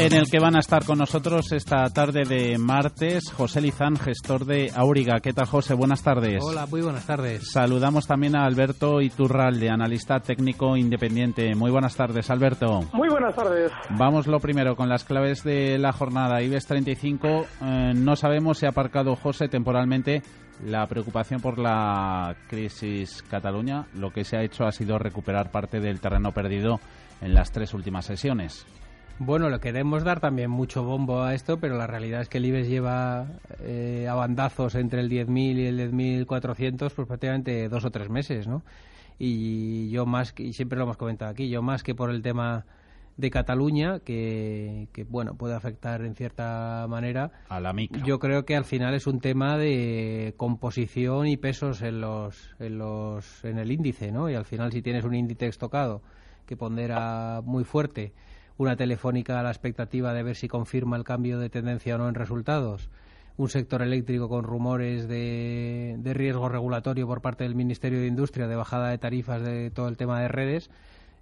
En el que van a estar con nosotros esta tarde de martes José Lizán, gestor de Auriga. ¿Qué tal, José? Buenas tardes.
Hola, muy buenas tardes.
Saludamos también a Alberto Iturralde, analista técnico independiente. Muy buenas tardes, Alberto.
Muy buenas tardes.
Vamos lo primero con las claves de la jornada. IBEX 35, eh, no sabemos si ha aparcado José temporalmente la preocupación por la crisis Cataluña. Lo que se ha hecho ha sido recuperar parte del terreno perdido en las tres últimas sesiones.
Bueno, le queremos dar también mucho bombo a esto, pero la realidad es que el IBEX lleva eh, a bandazos entre el 10.000 y el 10.400 pues prácticamente dos o tres meses, ¿no? Y yo más, y siempre lo hemos comentado aquí, yo más que por el tema de Cataluña, que, que, bueno, puede afectar en cierta manera.
A la micro.
Yo creo que al final es un tema de composición y pesos en los, en los, en el índice, ¿no? Y al final si tienes un índice estocado que pondera muy fuerte, una telefónica a la expectativa de ver si confirma el cambio de tendencia o no en resultados, un sector eléctrico con rumores de, riesgo regulatorio por parte del Ministerio de Industria de bajada de tarifas de todo el tema de redes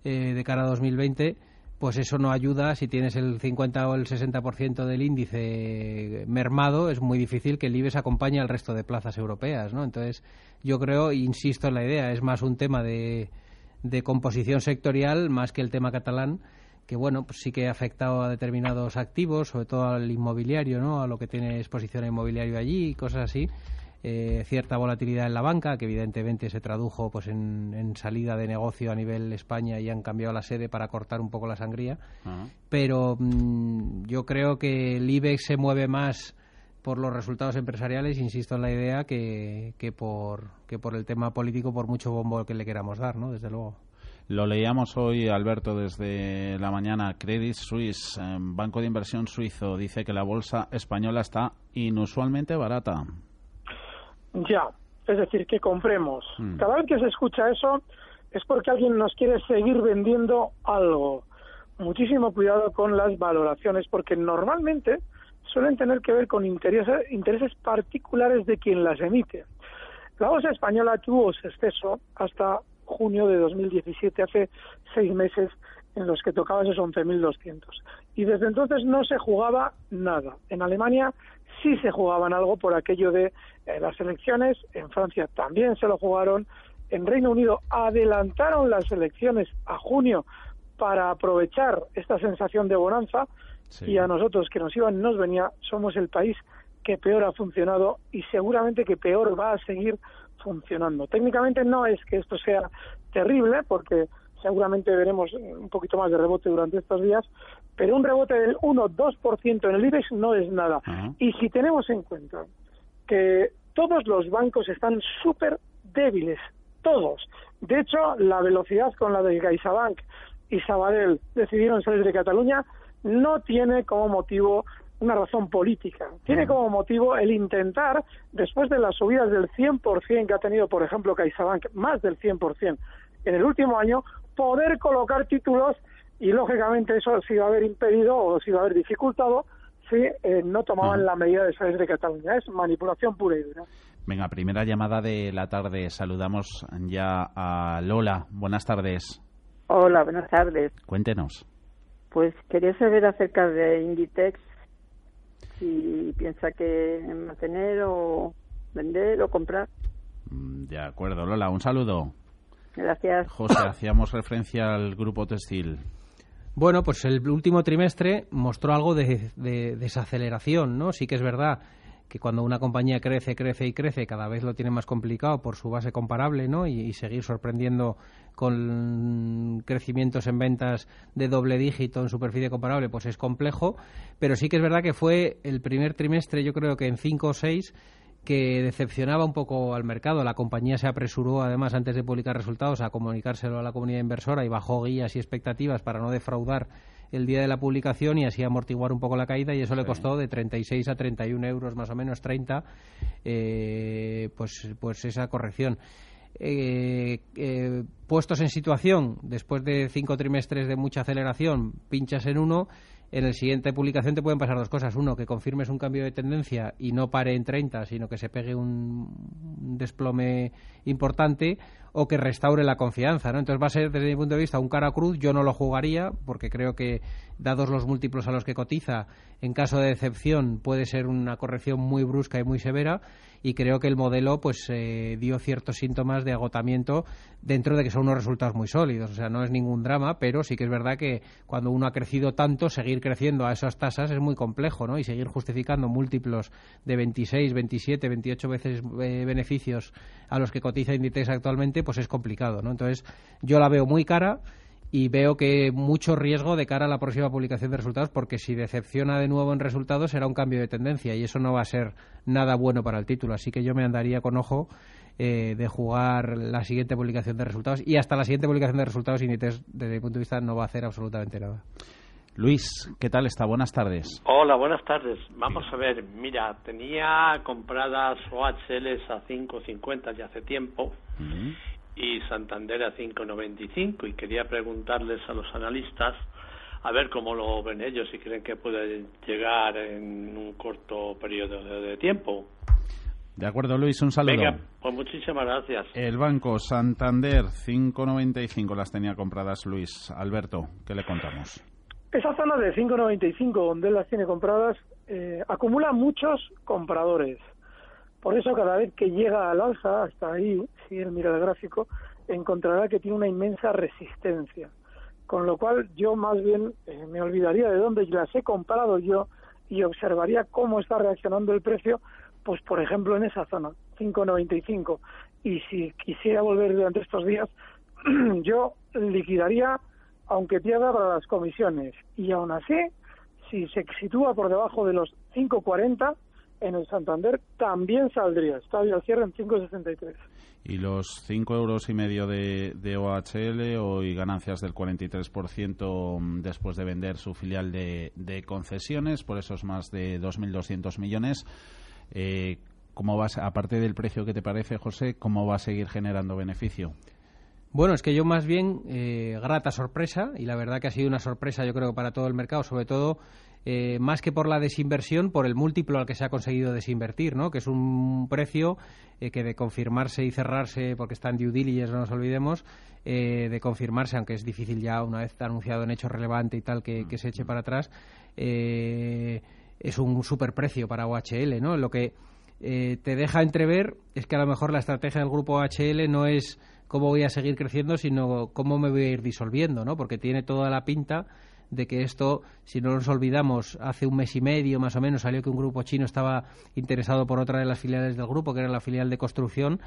eh, de cara a 2020 pues eso no ayuda. Si tienes el 50 o el 60% del índice mermado, es muy difícil que el IBEX acompañe al resto de plazas europeas, ¿no? Entonces, yo creo, insisto en la idea, es más un tema de, de composición sectorial más que el tema catalán que bueno, pues sí que ha afectado a determinados activos, sobre todo al inmobiliario, ¿no? A lo que tiene exposición a inmobiliario allí y cosas así. Eh, cierta volatilidad en la banca, que evidentemente se tradujo pues en, salida de negocio a nivel España y han cambiado la sede para cortar un poco la sangría. Pero mm, yo creo que el IBEX se mueve más por los resultados empresariales, insisto en la idea, que, que, por, que por el tema político, por mucho bombo que le queramos dar, ¿no? Desde luego.
Lo leíamos hoy, Alberto, desde la mañana. Credit Suisse, em, banco de inversión suizo, dice que la bolsa española está inusualmente barata.
Ya, es decir, que compremos. Hmm. Cada vez que se escucha eso es porque alguien nos quiere seguir vendiendo algo. Muchísimo cuidado con las valoraciones, porque normalmente suelen tener que ver con intereses, intereses particulares de quien las emite. La bolsa española tuvo exceso hasta junio de 2017, hace seis meses en los que tocaba esos 11.200. Y desde entonces no se jugaba nada. En Alemania sí se jugaban algo por aquello de eh, las elecciones, en Francia también se lo jugaron, en Reino Unido adelantaron las elecciones a junio para aprovechar esta sensación de bonanza y a nosotros que nos iban nos venía, somos el país que peor ha funcionado y seguramente que peor va a seguir funcionando. Técnicamente no es que esto sea terrible, porque seguramente veremos un poquito más de rebote durante estos días, pero un rebote del 1-2% en el IBEX no es nada. Y si tenemos en cuenta que todos los bancos están súper débiles, todos. De hecho, la velocidad con la de CaixaBank y Sabadell decidieron salir de Cataluña no tiene como motivo una razón política. Tiene como motivo el intentar, después de las subidas del 100% que ha tenido, por ejemplo, CaixaBank, más del 100% en el último año, poder colocar títulos y, lógicamente, eso se iba a haber impedido o se iba a haber dificultado si eh, no tomaban la medida de salir de Cataluña. Es manipulación pura y dura.
Venga, primera llamada de la tarde. Saludamos ya a Lola. Buenas tardes.
Hola, buenas tardes.
Cuéntenos.
Pues quería saber acerca de Inditex si piensa que mantener o vender o comprar.
Mm, de acuerdo, Lola, un saludo.
Gracias.
José, [COUGHS] hacíamos referencia al grupo textil.
Bueno, pues el último trimestre mostró algo de, de, desaceleración, ¿no? Sí que es verdad que cuando una compañía crece, crece y crece, cada vez lo tiene más complicado por su base comparable, ¿no? Y, seguir sorprendiendo con crecimientos en ventas de doble dígito en superficie comparable, pues es complejo. Pero sí que es verdad que fue el primer trimestre, yo creo que en cinco o seis, que decepcionaba un poco al mercado. La compañía se apresuró, además, antes de publicar resultados, a comunicárselo a la comunidad inversora y bajó guías y expectativas para no defraudar el día de la publicación y así amortiguar un poco la caída y eso le costó de 36 a 31 euros más o menos 30 eh, pues pues esa corrección. Eh, eh, puestos en situación después de cinco trimestres de mucha aceleración pinchas en uno en el siguiente publicación te pueden pasar dos cosas. Uno, que confirmes un cambio de tendencia y no pare en 30, sino que se pegue un desplome importante o que restaure la confianza, ¿no? Entonces va a ser, desde mi punto de vista, un cara cruz. Yo no lo jugaría porque creo que, dados los múltiplos a los que cotiza, en caso de decepción puede ser una corrección muy brusca y muy severa y creo que el modelo pues eh, dio ciertos síntomas de agotamiento dentro de que son unos resultados muy sólidos. O sea, no es ningún drama, pero sí que es verdad que cuando uno ha crecido tanto, seguir creciendo a esas tasas es muy complejo, ¿no? Y seguir justificando múltiplos de 26, 27, 28 veces eh, beneficios a los que cotiza Inditex actualmente, pues es complicado, ¿no? Entonces, yo la veo muy cara y veo que mucho riesgo de cara a la próxima publicación de resultados porque si decepciona de nuevo en resultados será un cambio de tendencia y eso no va a ser nada bueno para el título. Así que yo me andaría con ojo eh, de jugar la siguiente publicación de resultados y hasta la siguiente publicación de resultados Inditex desde mi punto de vista no va a hacer absolutamente nada.
Luis, ¿qué tal está? Buenas tardes.
Hola, buenas tardes. Vamos a ver, mira, tenía compradas OHLs a 5.50 ya hace tiempo y Santander a 5.95 y quería preguntarles a los analistas a ver cómo lo ven ellos si creen que puede llegar en un corto periodo de, tiempo.
De acuerdo, Luis, un saludo.
Venga, pues muchísimas gracias.
El Banco Santander, 5.95 las tenía compradas Luis. Alberto, ¿qué le contamos?
Esa zona de 5.95 donde él las tiene compradas eh, acumula muchos compradores. Por eso cada vez que llega al alza, hasta ahí, si él mira el gráfico, encontrará que tiene una inmensa resistencia. Con lo cual yo más bien eh, me olvidaría de dónde las he comprado yo y observaría cómo está reaccionando el precio, pues por ejemplo en esa zona, 5.95. Y si quisiera volver durante estos días, [CLEARS THROAT] yo liquidaría aunque pierda para las comisiones. Y aún así, si se sitúa por debajo de los 5.40, en el Santander también saldría. Está al cierre en 5,63.
Y los 5 euros y medio de, de OHL hoy ganancias del 43% mm, después de vender su filial de, de concesiones por esos más de 2.200 millones. Eh, ¿Cómo vas, aparte del precio que te parece, José, cómo va a seguir generando beneficio?
Bueno, es que yo más bien eh, grata sorpresa y la verdad que ha sido una sorpresa yo creo para todo el mercado, sobre todo eh, más que por la desinversión, por el múltiplo al que se ha conseguido desinvertir, ¿no? que es un precio eh, que de confirmarse y cerrarse, porque está en due diligence, no nos olvidemos, eh, de confirmarse, aunque es difícil ya una vez anunciado en hecho relevante y tal que, se eche para atrás, es un superprecio para OHL. ¿no? Lo que te deja entrever es que a lo mejor la estrategia del grupo OHL no es cómo voy a seguir creciendo, sino cómo me voy a ir disolviendo, ¿no? porque tiene toda la pinta de que esto, si no nos olvidamos, hace un mes y medio más o menos salió que un grupo chino estaba interesado por otra de las filiales del grupo, que era la filial de construcción,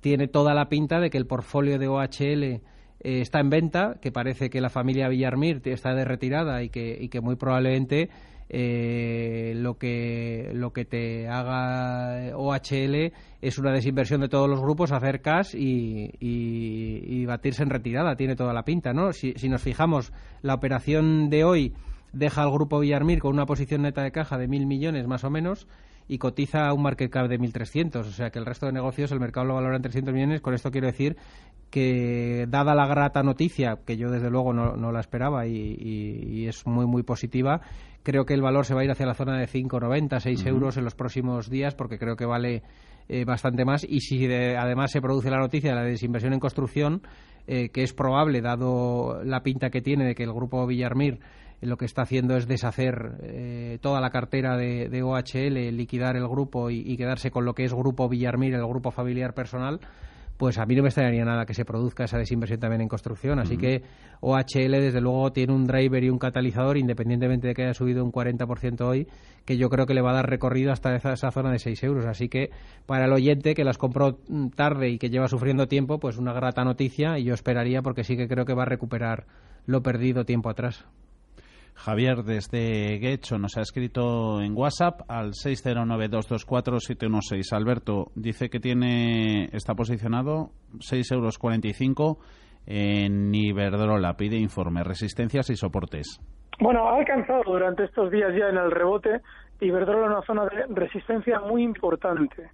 tiene toda la pinta de que el portfolio de OHL eh, está en venta, que parece que la familia Villarmir está de retirada y que, y que muy probablemente eh, lo que lo que te haga OHL es una desinversión de todos los grupos, hacer cash y, y, batirse en retirada, tiene toda la pinta, ¿no? Si, si nos fijamos, la operación de hoy deja al grupo Villarmir con una posición neta de caja de mil millones más o menos y cotiza un market cap de 1.300. O sea que el resto de negocios el mercado lo valora en 300 millones. Con esto quiero decir que, dada la grata noticia, que yo desde luego no, la esperaba y, es muy, muy positiva, creo que el valor se va a ir hacia la zona de 5,90, 6 euros en los próximos días, porque creo que vale eh, bastante más. Y si además se produce la noticia de la desinversión en construcción, eh, que es probable, dado la pinta que tiene de que el grupo Villarmir lo que está haciendo es deshacer eh, toda la cartera de, OHL, liquidar el grupo y, quedarse con lo que es Grupo Villarmir, el grupo familiar personal, pues a mí no me extrañaría nada que se produzca esa desinversión también en construcción. Así que OHL, desde luego, tiene un driver y un catalizador, independientemente de que haya subido un 40% hoy, que yo creo que le va a dar recorrido hasta esa, esa, zona de 6 euros. Así que para el oyente que las compró mm, tarde y que lleva sufriendo tiempo, pues una grata noticia y yo esperaría porque sí que creo que va a recuperar lo perdido tiempo atrás.
Javier desde Guecho nos ha escrito en WhatsApp al 609224716. Alberto dice que tiene está posicionado 6,45 euros en Iberdrola. Pide informe, resistencias y soportes.
Bueno, ha alcanzado durante estos días ya en el rebote Iberdrola una zona de resistencia muy importante.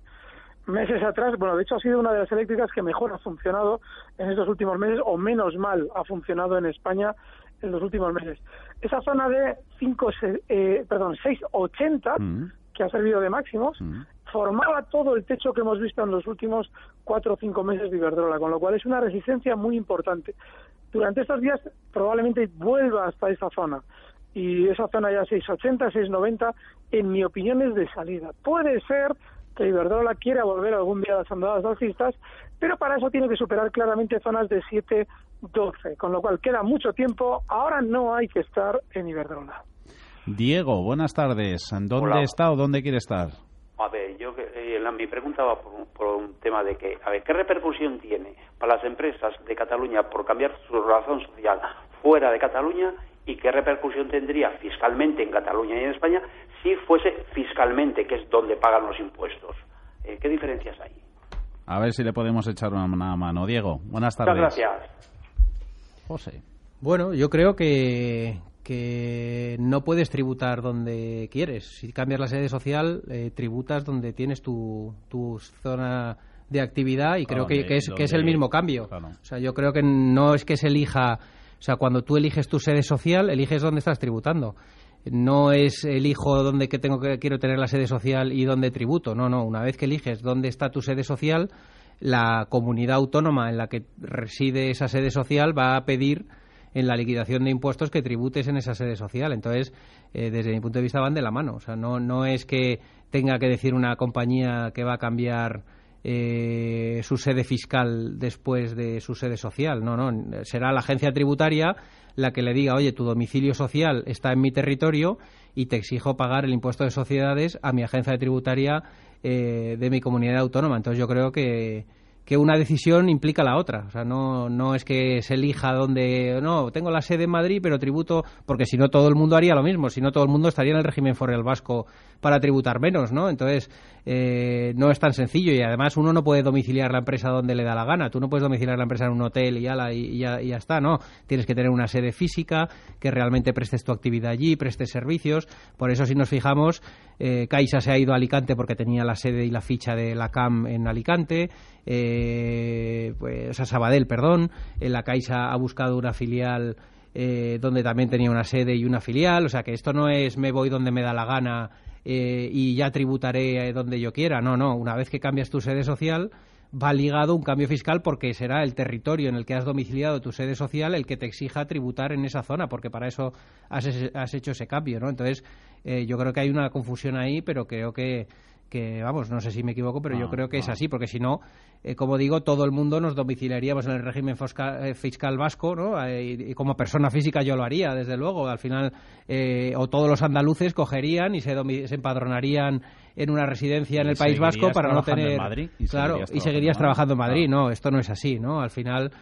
Meses atrás, bueno, de hecho ha sido una de las eléctricas que mejor ha funcionado en estos últimos meses, o menos mal ha funcionado en España en los últimos meses. Esa zona de 5, eh, perdón, 6,80, mm. que ha servido de máximos, mm. formaba todo el techo que hemos visto en los últimos cuatro o cinco meses de Iberdrola, con lo cual es una resistencia muy importante. Durante estos días probablemente vuelva hasta esa zona. Y esa zona ya 6,80, 6,90, en mi opinión es de salida. Puede ser que Iberdrola quiera volver algún día a las andadas alcistas, pero para eso tiene que superar claramente zonas de 7, 12, con lo cual queda mucho tiempo. Ahora no hay que estar en Iberdrola.
Diego, buenas tardes. ¿Dónde está o dónde quiere estar?
A ver, yo eh, mi pregunta va por, un tema de que, a ver, ¿qué repercusión tiene para las empresas de Cataluña por cambiar su razón social fuera de Cataluña y qué repercusión tendría fiscalmente en Cataluña y en España si fuese fiscalmente, que es donde pagan los impuestos? Eh, ¿Qué diferencias hay?
A ver si le podemos echar una, mano. Diego, buenas tardes.
Muchas gracias.
José.
Bueno, yo creo que, que no puedes tributar donde quieres. Si cambias la sede social, eh, tributas donde tienes tu, tu zona de actividad y creo que, es, que es el mismo cambio. O sea, yo creo que no es que se elija, o sea, cuando tú eliges tu sede social, eliges dónde estás tributando. No es elijo dónde que tengo que quiero tener la sede social y dónde tributo. No, no. Una vez que eliges dónde está tu sede social, la comunidad autónoma en la que reside esa sede social va a pedir en la liquidación de impuestos que tributes en esa sede social. Entonces, eh, desde mi punto de vista, van de la mano. O sea, no, no es que tenga que decir una compañía que va a cambiar eh, su sede fiscal después de su sede social. No, no. Será la agencia tributaria la que le diga, oye, tu domicilio social está en mi territorio y te exijo pagar el impuesto de sociedades a mi agencia tributaria eh, de mi comunidad autónoma. Entonces yo creo que, que una decisión implica la otra. O sea, no, no es que se elija donde, no, tengo la sede en Madrid, pero tributo, porque si no todo el mundo haría lo mismo, si no todo el mundo estaría en el régimen foral vasco para tributar menos, ¿no? Entonces, eh, no es tan sencillo y además uno no puede domiciliar la empresa donde le da la gana. Tú no puedes domiciliar la empresa en un hotel y ya, y, ya, y ya está, ¿no? Tienes que tener una sede física, que realmente prestes tu actividad allí, prestes servicios. Por eso, si nos fijamos, eh, Caixa se ha ido a Alicante porque tenía la sede y la ficha de la CAM en Alicante eh, pues, a Sabadell, perdón, en la Caixa ha buscado una filial eh, donde también tenía una sede y una filial, o sea que esto no es me voy donde me da la gana eh, y ya tributaré donde yo quiera, no, no, una vez que cambias tu sede social va ligado un cambio fiscal porque será el territorio en el que has domiciliado tu sede social el que te exija tributar en esa zona, porque para eso has, has hecho ese cambio, ¿no? Entonces, eh, yo creo que hay una confusión ahí, pero creo que que, vamos, no sé si me equivoco, pero yo creo que es así, porque si no, eh, como digo, todo el mundo nos domiciliaríamos en el régimen eh, fiscal, vasco, ¿no? Eh, y, como persona física yo lo haría, desde luego. Al final, o todos los andaluces cogerían y se, se empadronarían en una residencia en el País Vasco para no tener...
y
claro, y seguirías trabajando en Madrid. No, esto no es así, ¿no? Al final...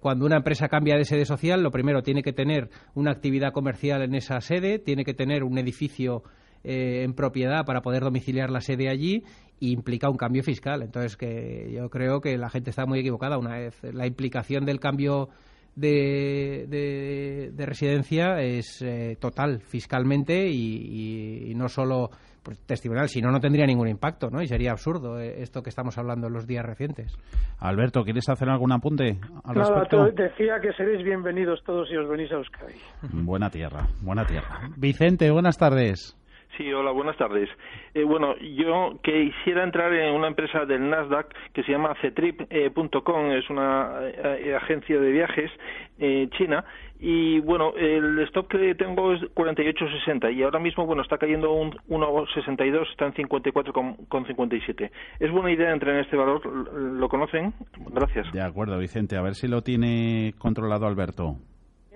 cuando una empresa cambia de sede social, lo primero tiene que tener una actividad comercial en esa sede, tiene que tener un edificio eh, en propiedad para poder domiciliar la sede allí implica un cambio fiscal. Entonces, que yo creo que la gente está muy equivocada. Una vez la implicación del cambio de, de, residencia es eh, total fiscalmente y, no solo pues, testimonial, si no, no tendría ningún impacto, ¿no? Y sería absurdo eh, esto que estamos hablando en los días recientes.
Alberto, ¿quieres hacer algún apunte
al Nada, decía que seréis bienvenidos todos si os venís a Euskadi.
Buena tierra, buena tierra. Vicente, buenas tardes.
Sí, hola, buenas tardes. Eh, bueno, yo quisiera entrar en una empresa del Nasdaq que se llama cetrip.com, es una eh, agencia de viajes eh, china y bueno, el stop que tengo es 48.60 y ahora mismo bueno está cayendo un 1.62, está en 54.57. ¿Es buena idea entrar en este valor? ¿Lo conocen? Gracias.
De acuerdo, Vicente. A ver si lo tiene controlado Alberto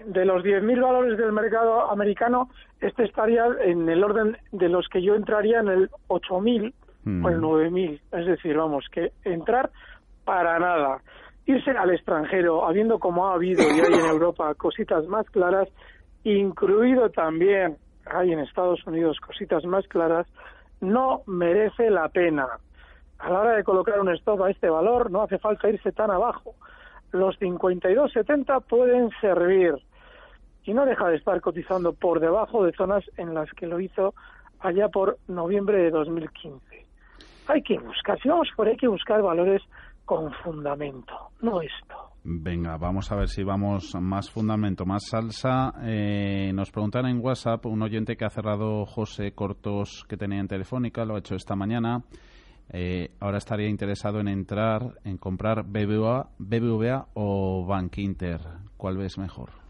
de los 10.000 valores del mercado americano, este estaría en el orden de los que yo entraría en el 8.000 mm. o el 9.000. Es decir, vamos, que entrar para nada. Irse al extranjero, habiendo como ha habido y hay en [COUGHS] Europa cositas más claras, incluido también hay en Estados Unidos cositas más claras, no merece la pena. A la hora de colocar un stop a este valor no hace falta irse tan abajo. Los 52.70 pueden servir y no deja de estar cotizando por debajo de zonas en las que lo hizo allá por noviembre de 2015. Hay que buscar, si vamos por ahí, hay que buscar valores con fundamento, no esto.
Venga, vamos a ver si vamos más fundamento, más salsa. Eh, nos preguntan en WhatsApp un oyente que ha cerrado José Cortos que tenía en Telefónica, lo ha hecho esta mañana. Eh, ahora estaría interesado en entrar, en comprar BBVA, BBVA o Bank. ¿Cuál ves mejor?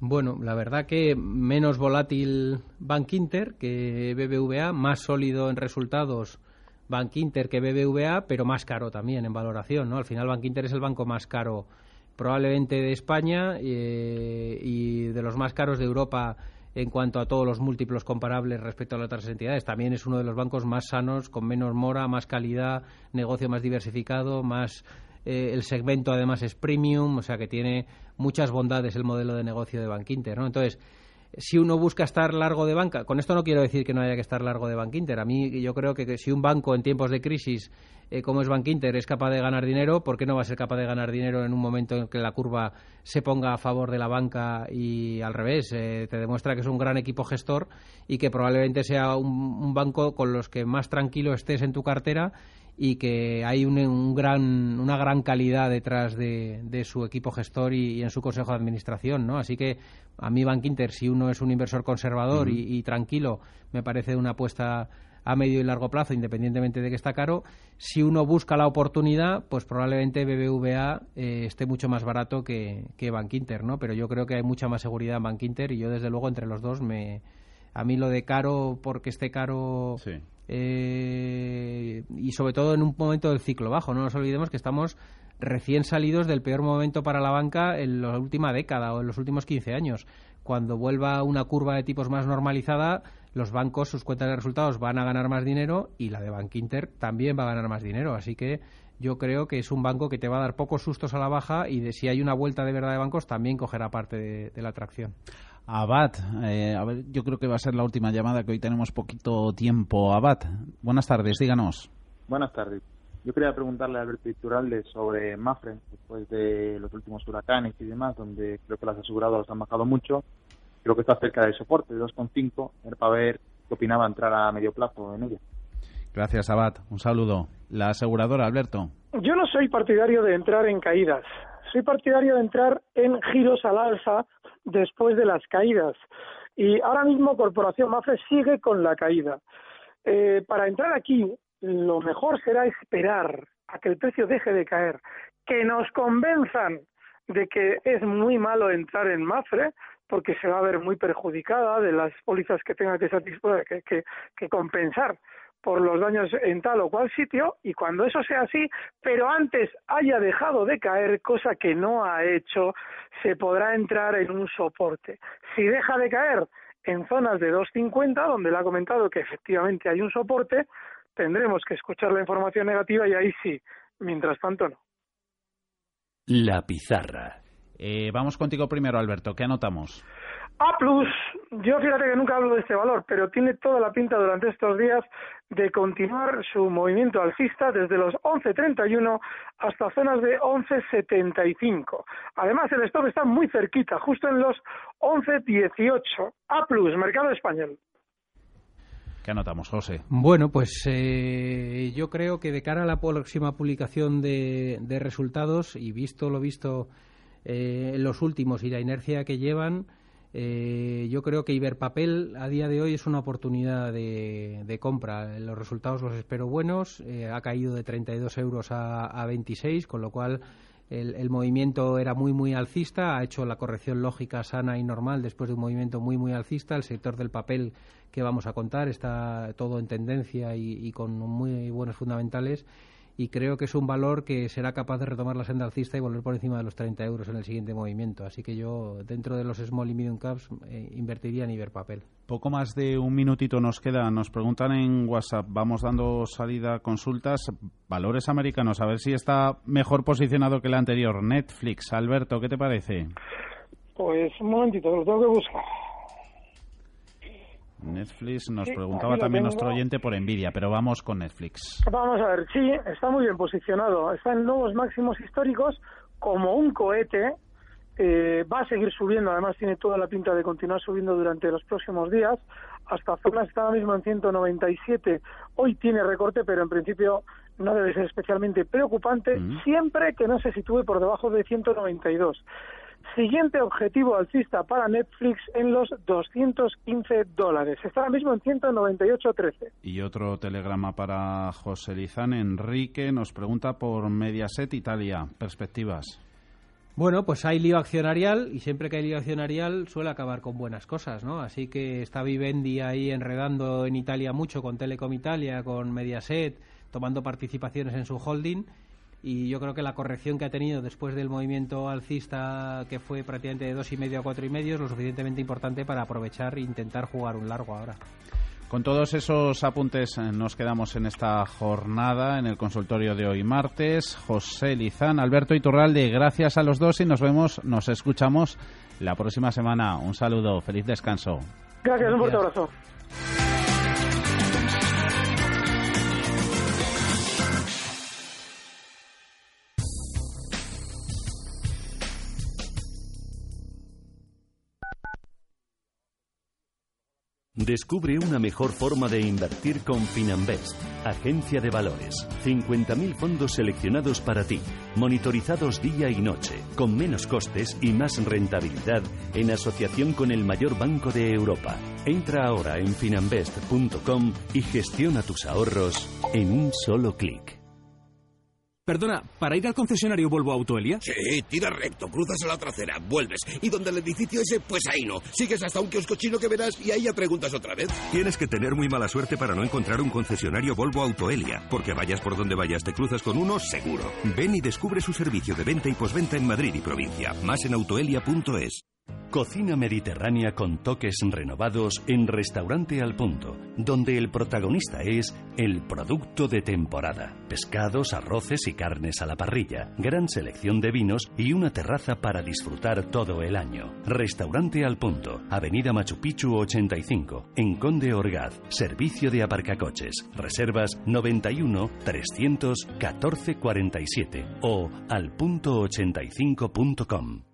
Bueno, la verdad que menos volátil Bank Inter que BBVA, más sólido en resultados Bank Inter que BBVA, pero más caro también en valoración, ¿no? Al final Bank Inter es el banco más caro probablemente de España eh, y de los más caros de Europa en cuanto a todos los múltiplos comparables respecto a las otras entidades. También es uno de los bancos más sanos, con menos mora, más calidad, negocio más diversificado, más eh, el segmento además es premium, o sea que tiene muchas bondades el modelo de negocio de Bankinter, ¿no? Entonces, si uno busca estar largo de banca, con esto no quiero decir que no haya que estar largo de Bankinter. A mí yo creo que, si un banco en tiempos de crisis eh, como es Bankinter es capaz de ganar dinero, ¿por qué no va a ser capaz de ganar dinero en un momento en que la curva se ponga a favor de la banca y al revés? Eh, te demuestra que es un gran equipo gestor y que probablemente sea un banco con los que más tranquilo estés en tu cartera y que hay un, gran, una gran calidad detrás de, su equipo gestor y, en su consejo de administración, ¿no? Así que a mí Bank Inter, si uno es un inversor conservador y, tranquilo, me parece una apuesta a medio y largo plazo, independientemente de que está caro. Si uno busca la oportunidad, pues probablemente BBVA eh, esté mucho más barato que, que Bank Inter, ¿no? Pero yo creo que hay mucha más seguridad en Bank Inter y yo, desde luego, entre los dos me... A mí lo de caro, porque esté caro... Eh, y sobre todo en un momento del ciclo bajo. No nos olvidemos que estamos recién salidos del peor momento para la banca en la última década o en los últimos 15 años. Cuando vuelva una curva de tipos más normalizada, los bancos, sus cuentas de resultados van a ganar más dinero y la de Bank Inter también va a ganar más dinero. Así que yo creo que es un banco que te va a dar pocos sustos a la baja y de si hay una vuelta de verdad de bancos también cogerá parte de la atracción.
Abad, eh, a ver, yo creo que va a ser la última llamada, que hoy tenemos poquito tiempo. Abad, buenas tardes, díganos.
Buenas tardes. Yo quería preguntarle a Alberto Iturralde sobre Mafre, después de los últimos huracanes y demás, donde creo que las aseguradoras han bajado mucho. Creo que está cerca del soporte, de 2,5. Era para ver qué opinaba entrar a medio plazo en ella.
Gracias, Abad. Un saludo. La aseguradora, Alberto.
Yo no soy partidario de entrar en caídas. Soy partidario de entrar en giros al alza después de las caídas. Y ahora mismo Corporación Mafre sigue con la caída. Eh, para entrar aquí, lo mejor será esperar a que el precio deje de caer, que nos convenzan de que es muy malo entrar en Mafre, porque se va a ver muy perjudicada de las pólizas que tenga que, que, que compensar por los daños en tal o cual sitio y cuando eso sea así, pero antes haya dejado de caer, cosa que no ha hecho, se podrá entrar en un soporte. Si deja de caer en zonas de 2.50, donde le ha comentado que efectivamente hay un soporte, tendremos que escuchar la información negativa y ahí sí, mientras tanto no.
La pizarra.
Eh, vamos contigo primero, Alberto. ¿Qué anotamos?
A yo fíjate que nunca hablo de este valor, pero tiene toda la pinta durante estos días de continuar su movimiento alcista desde los 11.31 hasta zonas de 11.75. Además, el stop está muy cerquita, justo en los 11.18. A mercado español.
¿Qué anotamos, José?
Bueno, pues eh, yo creo que de cara a la próxima publicación de, resultados y visto lo visto eh, en los últimos y la inercia que llevan, eh, yo creo que Iberpapel a día de hoy es una oportunidad de, compra. Los resultados los espero buenos. Eh, ha caído de 32 euros a, a 26, con lo cual el, movimiento era muy, muy alcista. Ha hecho la corrección lógica, sana y normal después de un movimiento muy, muy alcista. El sector del papel que vamos a contar está todo en tendencia y con muy buenos fundamentales y creo que es un valor que será capaz de retomar la senda alcista y volver por encima de los 30 euros en el siguiente movimiento. Así que yo, dentro de los small y medium caps, eh, invertiría en Iberpapel.
Poco más de un minutito nos queda. Nos preguntan en WhatsApp, vamos dando salida a consultas, valores americanos, a ver si está mejor posicionado que el anterior. Netflix, Alberto, ¿qué te parece?
Pues un momentito, lo tengo que buscar.
Netflix nos preguntaba también nuestro oyente por envidia, pero vamos con Netflix.
Vamos a ver, sí, está muy bien posicionado. Está en nuevos máximos históricos como un cohete. Eh, va a seguir subiendo, además tiene toda la pinta de continuar subiendo durante los próximos días. Hasta zonas está ahora mismo en 197. Hoy tiene recorte, pero en principio no debe ser especialmente preocupante, siempre que no se sitúe por debajo de 192. Siguiente objetivo alcista para Netflix en los 215 dólares. Está ahora mismo en 198.13.
Y otro telegrama para José Lizán. Enrique nos pregunta por Mediaset Italia. Perspectivas.
Bueno, pues hay lío accionarial y siempre que hay lío accionarial suele acabar con buenas cosas, ¿no? Así que está Vivendi ahí enredando en Italia mucho con Telecom Italia, con Mediaset, tomando participaciones en su holding y yo creo que la corrección que ha tenido después del movimiento alcista que fue prácticamente de dos y medio a cuatro y medio es lo suficientemente importante para aprovechar e intentar jugar un largo ahora.
Con todos esos apuntes eh, nos quedamos en esta jornada en el consultorio de hoy martes. José Lizán, Alberto Iturralde, gracias a los dos y nos vemos, nos escuchamos la próxima semana. Un saludo, feliz descanso.
Gracias, un fuerte abrazo.
Descubre una mejor forma de invertir con Finanbest, agencia de valores. 50.000 fondos seleccionados para ti, monitorizados día y noche, con menos costes y más rentabilidad en asociación con el mayor banco de Europa. Entra ahora en finanbest.com y gestiona tus ahorros en un solo clic.
Perdona, ¿para ir al concesionario Volvo Autoelia?
Sí, tira recto, cruzas a la trasera, vuelves. Y donde el edificio ese, pues ahí no. Sigues hasta un kiosco chino que verás y ahí ya preguntas otra vez.
Tienes que tener muy mala suerte para no encontrar un concesionario Volvo Autoelia. Porque vayas por donde vayas, te cruzas con uno seguro. Ven y descubre su servicio de venta y posventa en Madrid y provincia. Más en autoelia.es.
Cocina mediterránea con toques renovados en Restaurante al Punto, donde el protagonista es el producto de temporada. Pescados, arroces y carnes a la parrilla, gran selección de vinos y una terraza para disfrutar todo el año. Restaurante al Punto, Avenida Machu Picchu 85, en Conde Orgaz, servicio de aparcacoches. Reservas 91 314 47 o alpunto85.com.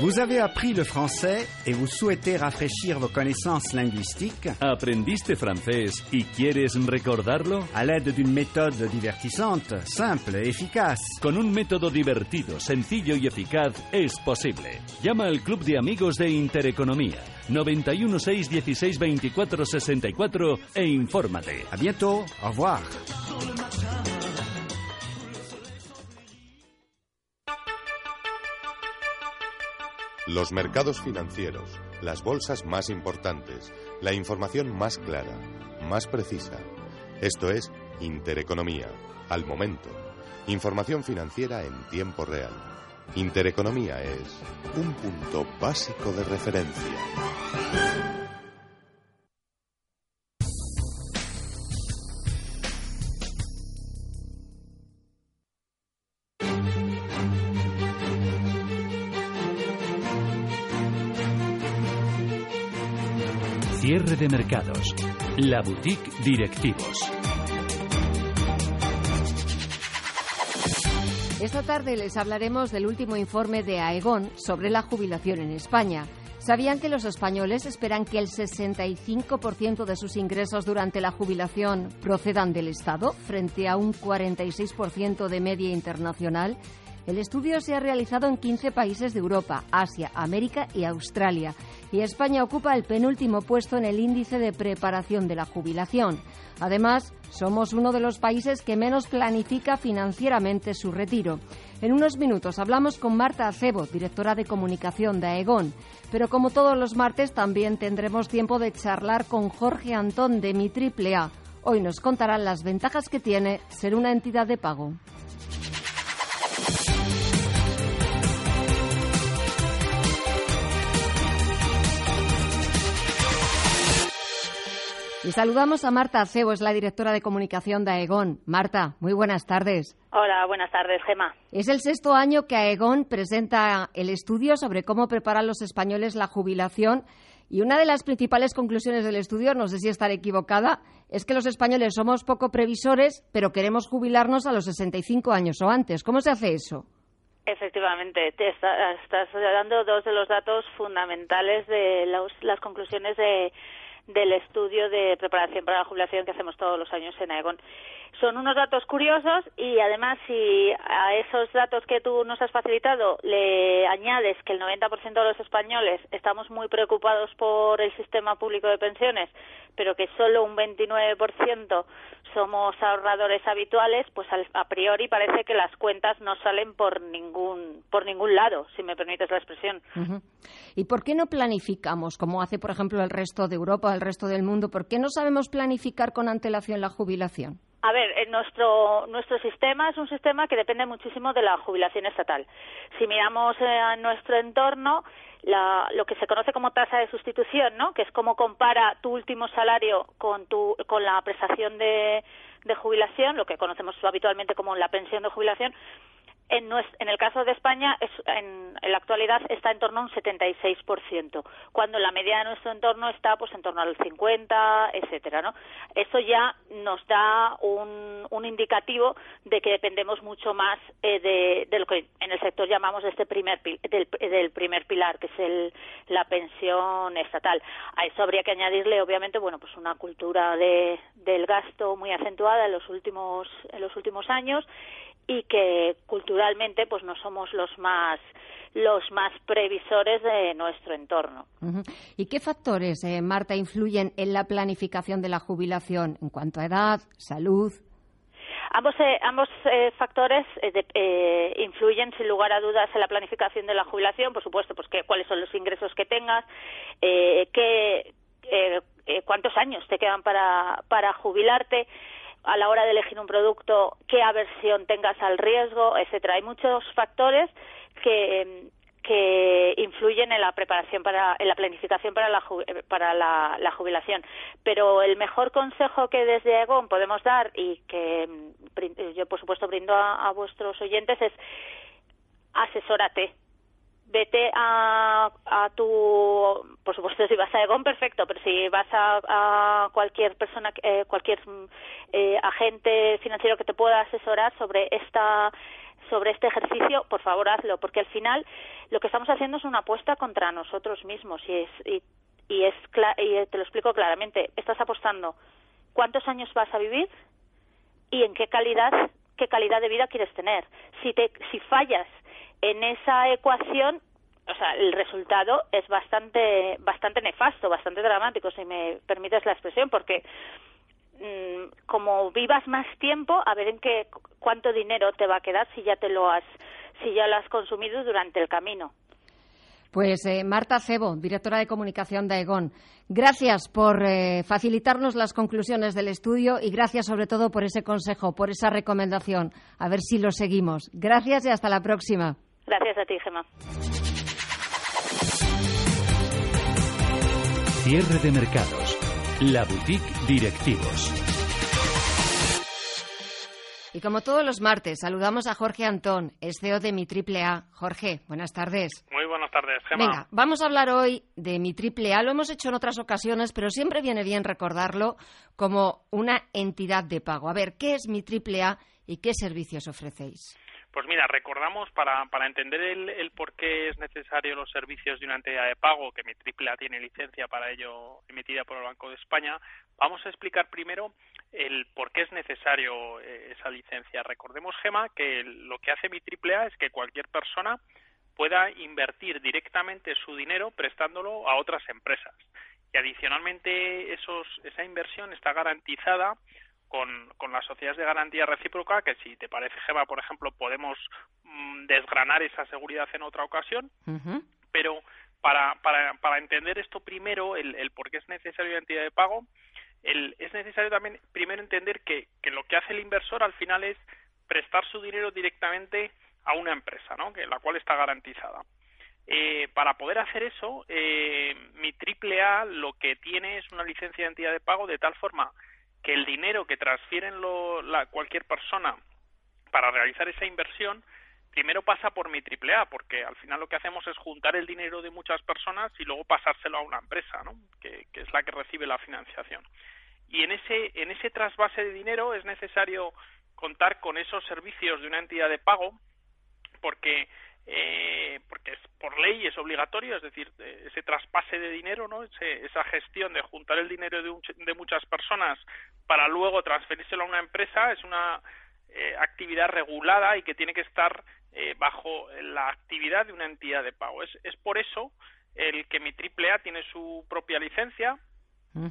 Vous avez appris le français et vous souhaitez rafraîchir vos connaissances linguistiques.
¿Aprendiste francés y quieres recordarlo?
À l'aide d'une méthode divertissante, simple et efficace.
Con un método divertido, sencillo y eficaz es posible. Llama al Club de Amigos de Intereconomía 91 6 16 24 64 e infórmate.
A bientôt. Au revoir.
Los mercados financieros, las bolsas más importantes, la información más clara, más precisa. Esto es Intereconomía, al momento. Información financiera en tiempo real. Intereconomía es un punto básico de referencia.
Cierre de mercados. La boutique directivos.
Esta tarde les hablaremos del último informe de Aegon sobre la jubilación en España. ¿Sabían que los españoles esperan que el 65% de sus ingresos durante la jubilación procedan del Estado, frente a un 46% de media internacional? El estudio se ha realizado en 15 países de Europa, Asia, América y Australia, y España ocupa el penúltimo puesto en el índice de preparación de la jubilación. Además, somos uno de los países que menos planifica financieramente su retiro. En unos minutos hablamos con Marta Acebo, directora de comunicación de Aegon. Pero como todos los martes, también tendremos tiempo de charlar con Jorge Antón de Mi Triple A. Hoy nos contarán las ventajas que tiene ser una entidad de pago. Y saludamos a Marta Acebo, es la directora de comunicación de Aegon. Marta, muy buenas tardes.
Hola, buenas tardes, Gema.
Es el sexto año que Aegon presenta el estudio sobre cómo preparan los españoles la jubilación y una de las principales conclusiones del estudio, no sé si estaré equivocada, es que los españoles somos poco previsores, pero queremos jubilarnos a los 65 años o antes. ¿Cómo se hace eso?
Efectivamente, te estás dando dos de los datos fundamentales de las conclusiones de del estudio de preparación para la jubilación que hacemos todos los años en Aegon. Son unos datos curiosos y además si a esos datos que tú nos has facilitado le añades que el 90% de los españoles estamos muy preocupados por el sistema público de pensiones, pero que solo un 29% somos ahorradores habituales, pues a priori parece que las cuentas no salen por ningún por ningún lado, si me permites la expresión.
¿Y por qué no planificamos, como hace por ejemplo el resto de Europa, el resto del mundo? ¿Por qué no sabemos planificar con antelación la jubilación?
A ver, eh, nuestro, nuestro sistema es un sistema que depende muchísimo de la jubilación estatal. Si miramos eh, a nuestro entorno, lo que se conoce como tasa de sustitución, ¿no? que es cómo compara tu último salario con, tu, con la prestación de, de jubilación, lo que conocemos habitualmente como la pensión de jubilación, en, en, el caso de España, en, la actualidad está en torno a un 76%, cuando la media de nuestro entorno está pues en torno al 50, etcétera, ¿no? Eso ya nos da un, un indicativo de que dependemos mucho más eh, de, lo que en el sector llamamos este primer del, del, primer pilar, que es el, la pensión estatal. A eso habría que añadirle, obviamente, bueno, pues una cultura de, del gasto muy acentuada en los últimos en los últimos años y que culturalmente pues no somos los más los más previsores de nuestro entorno.
¿Y qué factores, eh, Marta, influyen en la planificación de la jubilación en cuanto a edad, salud?
Ambos, eh, ambos eh, factores influyen sin lugar a dudas en la planificación de la jubilación, por supuesto, pues que, cuáles son los ingresos que tengas, qué, cuántos años te quedan para, para jubilarte, a la hora de elegir un producto, qué aversión tengas al riesgo, etcétera. Hay muchos factores que, que influyen en la preparación para en la planificación para la para la, jubilación pero el mejor consejo que desde Aegon podemos dar y que yo por supuesto brindo a vuestros oyentes es asesórate vete a, a tu, por supuesto [LAUGHS] si vas a Egon perfecto, pero si vas a, cualquier persona, eh, cualquier eh, agente financiero que te pueda asesorar sobre esta sobre este ejercicio, por favor hazlo, porque al final lo que estamos haciendo es una apuesta contra nosotros mismos y es y, y es y te lo explico claramente, estás apostando cuántos años vas a vivir y en qué calidad qué calidad de vida quieres tener. Si te si fallas en esa ecuación, o sea, el resultado es bastante, bastante nefasto, bastante dramático, si me permites la expresión, porque mm, como vivas más tiempo, a ver en qué cuánto dinero te va a quedar si ya te lo has, si ya lo has consumido durante el camino.
Pues eh, Marta Cebo, directora de comunicación de Aegon, gracias por eh, facilitarnos las conclusiones del estudio y gracias sobre todo por ese consejo, por esa recomendación. A ver si lo seguimos. Gracias y hasta la próxima.
Gracias a ti, Gemma.
Cierre de mercados. La boutique directivos.
Y como todos los martes, saludamos a Jorge Antón, es CEO de Mi Triple A. Jorge, buenas tardes.
Muy buenas tardes, Gemma.
Venga, vamos a hablar hoy de Mi Triple A. Lo hemos hecho en otras ocasiones, pero siempre viene bien recordarlo como una entidad de pago. A ver, ¿qué es Mi Triple A y qué servicios ofrecéis?
Pues mira, recordamos para, para entender el, por qué es necesario los servicios de una entidad de pago, que mi AAA tiene licencia para ello emitida por el Banco de España, vamos a explicar primero el por qué es necesario eh, esa licencia. Recordemos, Gema, que lo que hace mi AAA es que cualquier persona pueda invertir directamente su dinero prestándolo a otras empresas. Y adicionalmente esos, esa inversión está garantizada con, con las sociedades de garantía recíproca, que si te parece, Gema, por ejemplo, podemos mm, desgranar esa seguridad en otra ocasión, pero para, para, para entender esto primero, el, el por qué es necesario la entidad de pago, el, es necesario también primero entender que, que lo que hace el inversor al final es prestar su dinero directamente a una empresa, ¿no? que la cual está garantizada. Eh, para poder hacer eso, eh, mi triple A lo que tiene es una licencia de entidad de pago de tal forma que el dinero que transfieren lo, la, cualquier persona para realizar esa inversión primero pasa por mi triple A, porque al final lo que hacemos es juntar el dinero de muchas personas y luego pasárselo a una empresa, ¿no? que, que es la que recibe la financiación. Y en ese, en ese trasvase de dinero es necesario contar con esos servicios de una entidad de pago, porque eh, porque es por ley es obligatorio, es decir, ese traspase de dinero, ¿no? esa gestión de juntar el dinero de, muchas personas para luego transferírselo a una empresa es una eh, actividad regulada y que tiene que estar eh, bajo la actividad de una entidad de pago. Es, es por eso el que mi AAA tiene su propia licencia.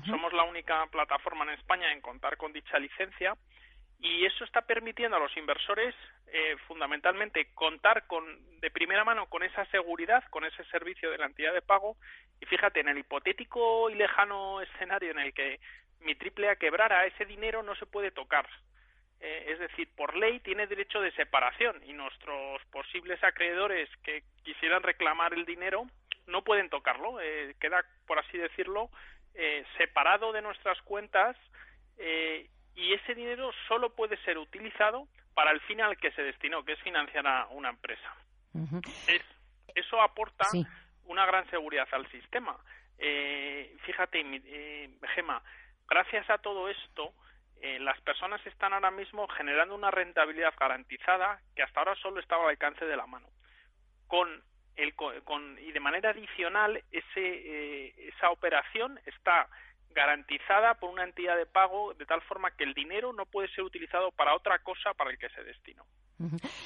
Somos la única plataforma en España en contar con dicha licencia y eso está permitiendo a los inversores eh, fundamentalmente contar con de primera mano con esa seguridad, con ese servicio de la entidad de pago y fíjate en el hipotético y lejano escenario en el que mi triple A quebrara ese dinero no se puede tocar. Eh, es decir, por ley tiene derecho de separación y nuestros posibles acreedores que quisieran reclamar el dinero no pueden tocarlo. Eh, queda, por así decirlo, separado de nuestras cuentas y ese dinero solo puede ser utilizado para el fin al que se destinó, que es financiar a una empresa. eso aporta una gran seguridad al sistema. Eh, fíjate, eh, Gema, gracias a todo esto, eh, las personas están ahora mismo generando una rentabilidad garantizada que hasta ahora solo estaba al alcance de la mano. Con el, con, y de manera adicional, ese, eh, esa operación está garantizada por una entidad de pago de tal forma que el dinero no puede ser utilizado para otra cosa para el que se destinó.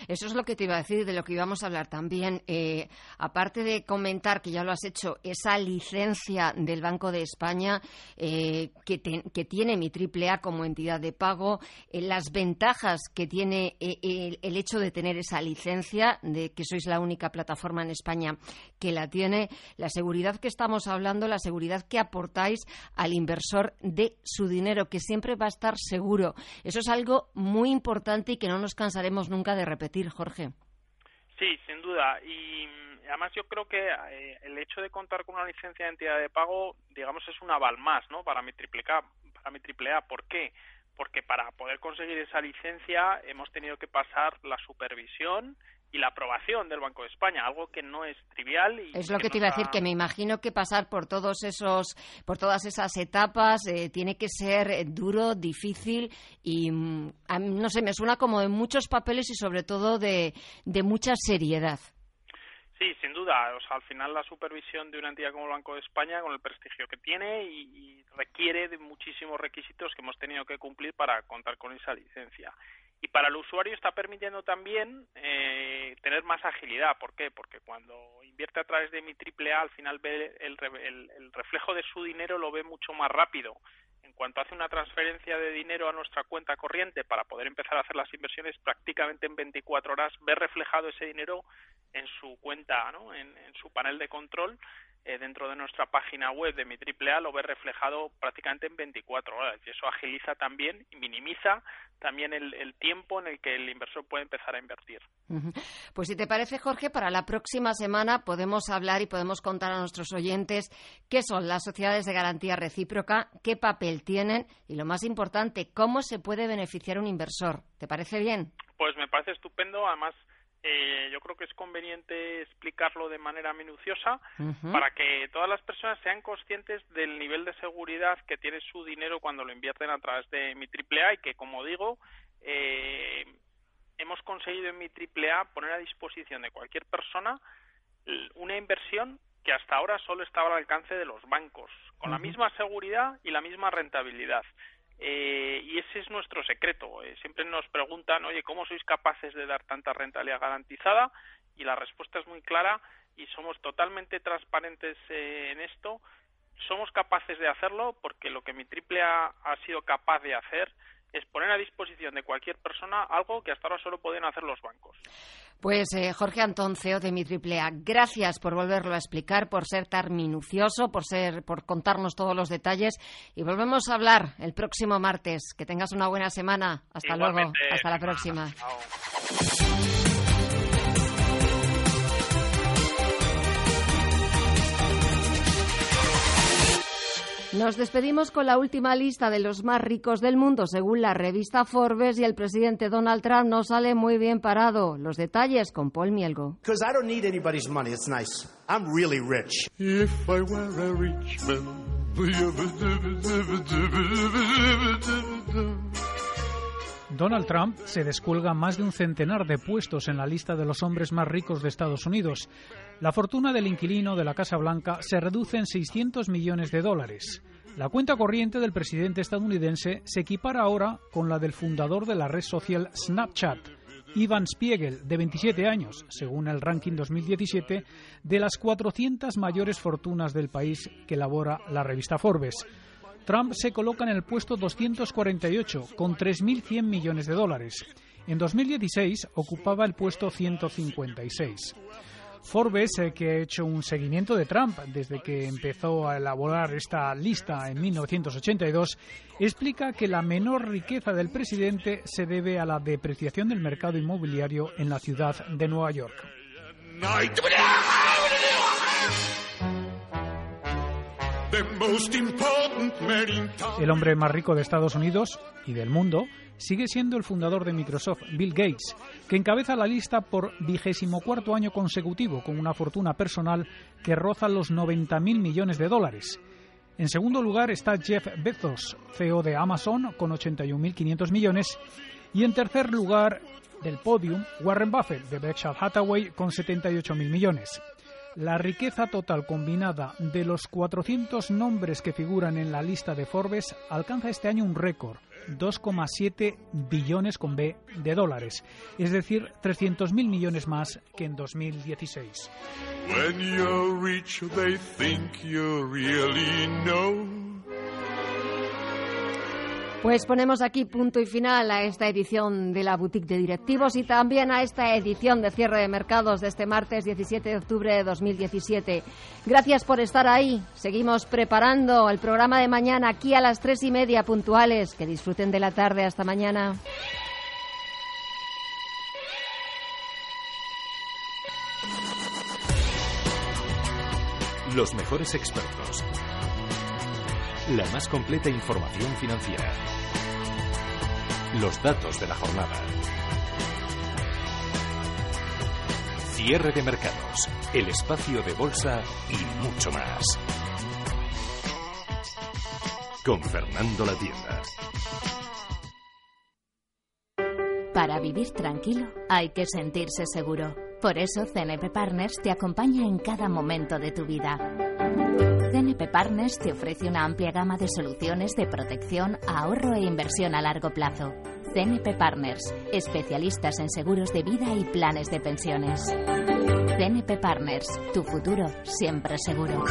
Eso es lo que te iba a decir, de lo que íbamos a hablar también. Eh, aparte de comentar, que ya lo has hecho, esa licencia del Banco de España eh, que, tiene mi AAA como entidad de pago, eh, las ventajas que tiene el, hecho de tener esa licencia, de que sois la única plataforma en España que la tiene, la seguridad que estamos hablando, la seguridad que aportáis al inversor de su dinero, que siempre va a estar seguro. Eso es algo muy importante y que no nos cansaremos nunca de repetir, Jorge.
Sí, sin duda. Y mm, además yo creo que eh, el hecho de contar con una licencia de entidad de pago, digamos, es un aval más, ¿no? Para mi triple A, para mi triple A. ¿Por qué? Porque para poder conseguir esa licencia hemos tenido que pasar la supervisión y la aprobación del Banco de España, algo que no es trivial. Y
es lo que, te iba a decir, que me imagino que pasar por todos esos, por todas esas etapas eh, tiene que ser duro, difícil y mm, no sé, me suena como de muchos papeles y sobre todo de, de mucha seriedad.
Sí, sin duda. O sea, al final la supervisión de una entidad como el Banco de España, con el prestigio que tiene y, y requiere de muchísimos requisitos que hemos tenido que cumplir para contar con esa licencia. Y para el usuario está permitiendo también eh, tener más agilidad. ¿Por qué? Porque cuando invierte a través de mi AAA, al final ve el, el, reflejo de su dinero lo ve mucho más rápido. En cuanto hace una transferencia de dinero a nuestra cuenta corriente para poder empezar a hacer las inversiones, prácticamente en 24 horas ve reflejado ese dinero en su cuenta, ¿no? en, su panel de control, eh, dentro de nuestra página web de mi AAA lo ve reflejado prácticamente en 24 horas y eso agiliza también y minimiza también el, tiempo en el que el inversor puede empezar a invertir.
Pues si te parece, Jorge, para la próxima semana podemos hablar y podemos contar a nuestros oyentes qué son las sociedades de garantía recíproca, qué papel tienen y, lo más importante, cómo se puede beneficiar un inversor. ¿Te parece bien?
Pues me parece estupendo. Además, eh, yo creo que es conveniente explicarlo de manera minuciosa para que todas las personas sean conscientes del nivel de seguridad que tiene su dinero cuando lo invierten a través de mi AAA y que, como digo, eh, hemos conseguido en mi AAA poner a disposición de cualquier persona una inversión que hasta ahora solo estaba al alcance de los bancos, con la misma seguridad y la misma rentabilidad. Eh, y ese es nuestro secreto. Eh, siempre nos preguntan, oye, ¿cómo sois capaces de dar tanta rentabilidad garantizada? Y la respuesta es muy clara y somos totalmente transparentes eh, en esto. Somos capaces de hacerlo porque lo que mi AAA ha sido capaz de hacer es poner a disposición de cualquier persona algo que hasta ahora solo pueden hacer los bancos.
Pues eh, Jorge Antón, CEO de mi AAA, gracias por volverlo a explicar, por ser tan minucioso, por ser, por contarnos todos los detalles y volvemos a hablar el próximo martes. Que tengas una buena semana. Hasta luego. Hasta la próxima. Nos despedimos con la última lista de los más ricos del mundo, según la revista Forbes, y el presidente Donald Trump no sale muy bien parado. Los detalles con Paul Mielgo.
Donald Trump se descuelga más de un centenar de puestos en la lista de los hombres más ricos de Estados Unidos. La fortuna del inquilino de la Casa Blanca se reduce en 600 millones de dólares. La cuenta corriente del presidente estadounidense se equipara ahora con la del fundador de la red social Snapchat, Ivan Spiegel, de 27 años, según el ranking 2017 de las 400 mayores fortunas del país que elabora la revista Forbes. Trump se coloca en el puesto 248 con 3.100 millones de dólares. En 2016 ocupaba el puesto 156. Forbes, eh, que ha hecho un seguimiento de Trump desde que empezó a elaborar esta lista en 1982, explica que la menor riqueza del presidente se debe a la depreciación del mercado inmobiliario en la ciudad de Nueva York. El hombre más rico de Estados Unidos y del mundo sigue siendo el fundador de Microsoft, Bill Gates, que encabeza la lista por vigésimo cuarto año consecutivo con una fortuna personal que roza los 90.000 millones de dólares. En segundo lugar está Jeff Bezos, CEO de Amazon, con 81.500 millones. Y en tercer lugar del podium, Warren Buffett, de Berkshire Hathaway, con 78.000 millones. La riqueza total combinada de los 400 nombres que figuran en la lista de Forbes alcanza este año un récord, 2,7 billones con B de dólares, es decir, 300.000 millones más que en 2016.
Pues ponemos aquí punto y final a esta edición de la Boutique de Directivos y también a esta edición de cierre de mercados de este martes 17 de octubre de 2017. Gracias por estar ahí. Seguimos preparando el programa de mañana aquí a las tres y media puntuales. Que disfruten de la tarde. Hasta mañana.
Los mejores expertos. La más completa información financiera. Los datos de la jornada. Cierre de mercados, el espacio de bolsa y mucho más. Con Fernando La Tienda.
Para vivir tranquilo hay que sentirse seguro. Por eso CNP Partners te acompaña en cada momento de tu vida. CNP Partners te ofrece una amplia gama de soluciones de protección, ahorro e inversión a largo plazo. CNP Partners, especialistas en seguros de vida y planes de pensiones. CNP Partners, tu futuro siempre seguro.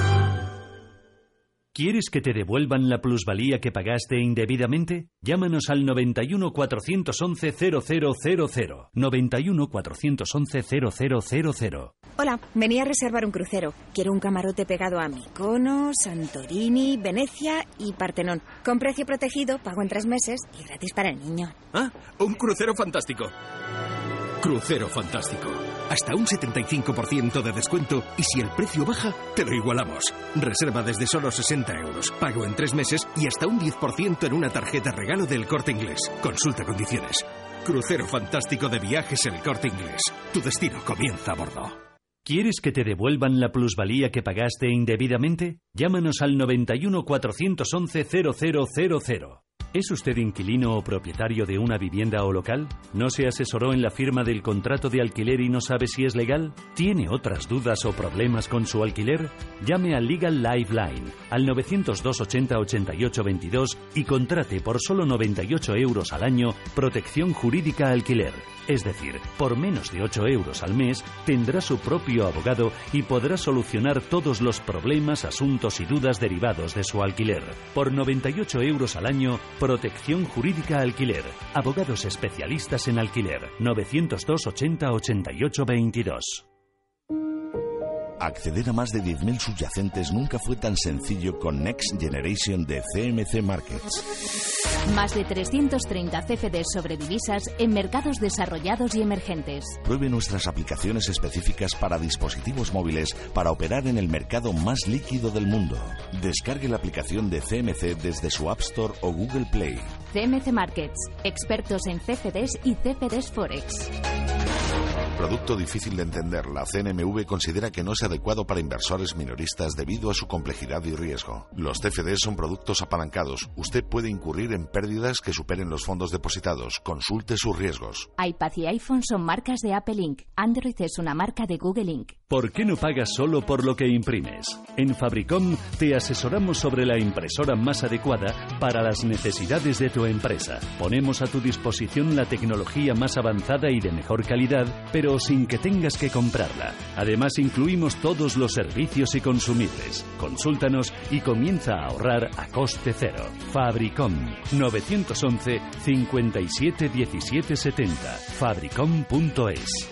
¿Quieres que te devuelvan la plusvalía que pagaste indebidamente? Llámanos al 91 411 0000. 91 411 0000.
Hola, venía a reservar un crucero. Quiero un camarote pegado a Mykonos, Santorini, Venecia y Partenón. Con precio protegido, pago en tres meses y gratis para el niño.
Ah, un crucero fantástico. Crucero fantástico. Hasta un 75% de descuento y si el precio baja, te lo igualamos. Reserva desde solo 60 euros, pago en tres meses y hasta un 10% en una tarjeta regalo del corte inglés. Consulta condiciones. Crucero fantástico de viajes El corte inglés. Tu destino comienza a bordo.
¿Quieres que te devuelvan la plusvalía que pagaste indebidamente? Llámanos al 91 411 0000. ¿Es usted inquilino o propietario de una vivienda o local? ¿No se asesoró en la firma del contrato de alquiler y no sabe si es legal? ¿Tiene otras dudas o problemas con su alquiler? Llame a Legal Lifeline al 902 80 88 22 y contrate por solo 98 euros al año protección jurídica alquiler. Es decir, por menos de 8 euros al mes tendrá su propio abogado y podrá solucionar todos los problemas, asuntos y dudas derivados de su alquiler. Por 98 euros al año, protección jurídica alquiler. Abogados especialistas en alquiler. 902 80 88 22.
Acceder a más de 10.000 subyacentes nunca fue tan sencillo con Next Generation de CMC Markets.
Más de 330 CFDs sobre divisas en mercados desarrollados y emergentes.
Pruebe nuestras aplicaciones específicas para dispositivos móviles para operar en el mercado más líquido del mundo. Descargue la aplicación de CMC desde su App Store o Google Play.
CMC Markets, expertos en CFDs y CFDs Forex.
Producto difícil de entender, la CNMV considera que no es adecuado para inversores minoristas debido a su complejidad y riesgo. Los CFDs son productos apalancados. Usted puede incurrir en pérdidas que superen los fondos depositados. Consulte sus riesgos.
iPad y iPhone son marcas de Apple Inc. Android es una marca de Google Inc.
¿Por qué no pagas solo por lo que imprimes? En Fabricom te asesoramos sobre la impresora más adecuada para las necesidades de tu empresa. Ponemos a tu disposición la tecnología más avanzada y de mejor calidad, pero sin que tengas que comprarla. Además, incluimos todos los servicios y consumibles. Consúltanos y comienza a ahorrar a coste cero. Fabricom 911 57 17 70. Fabricom.es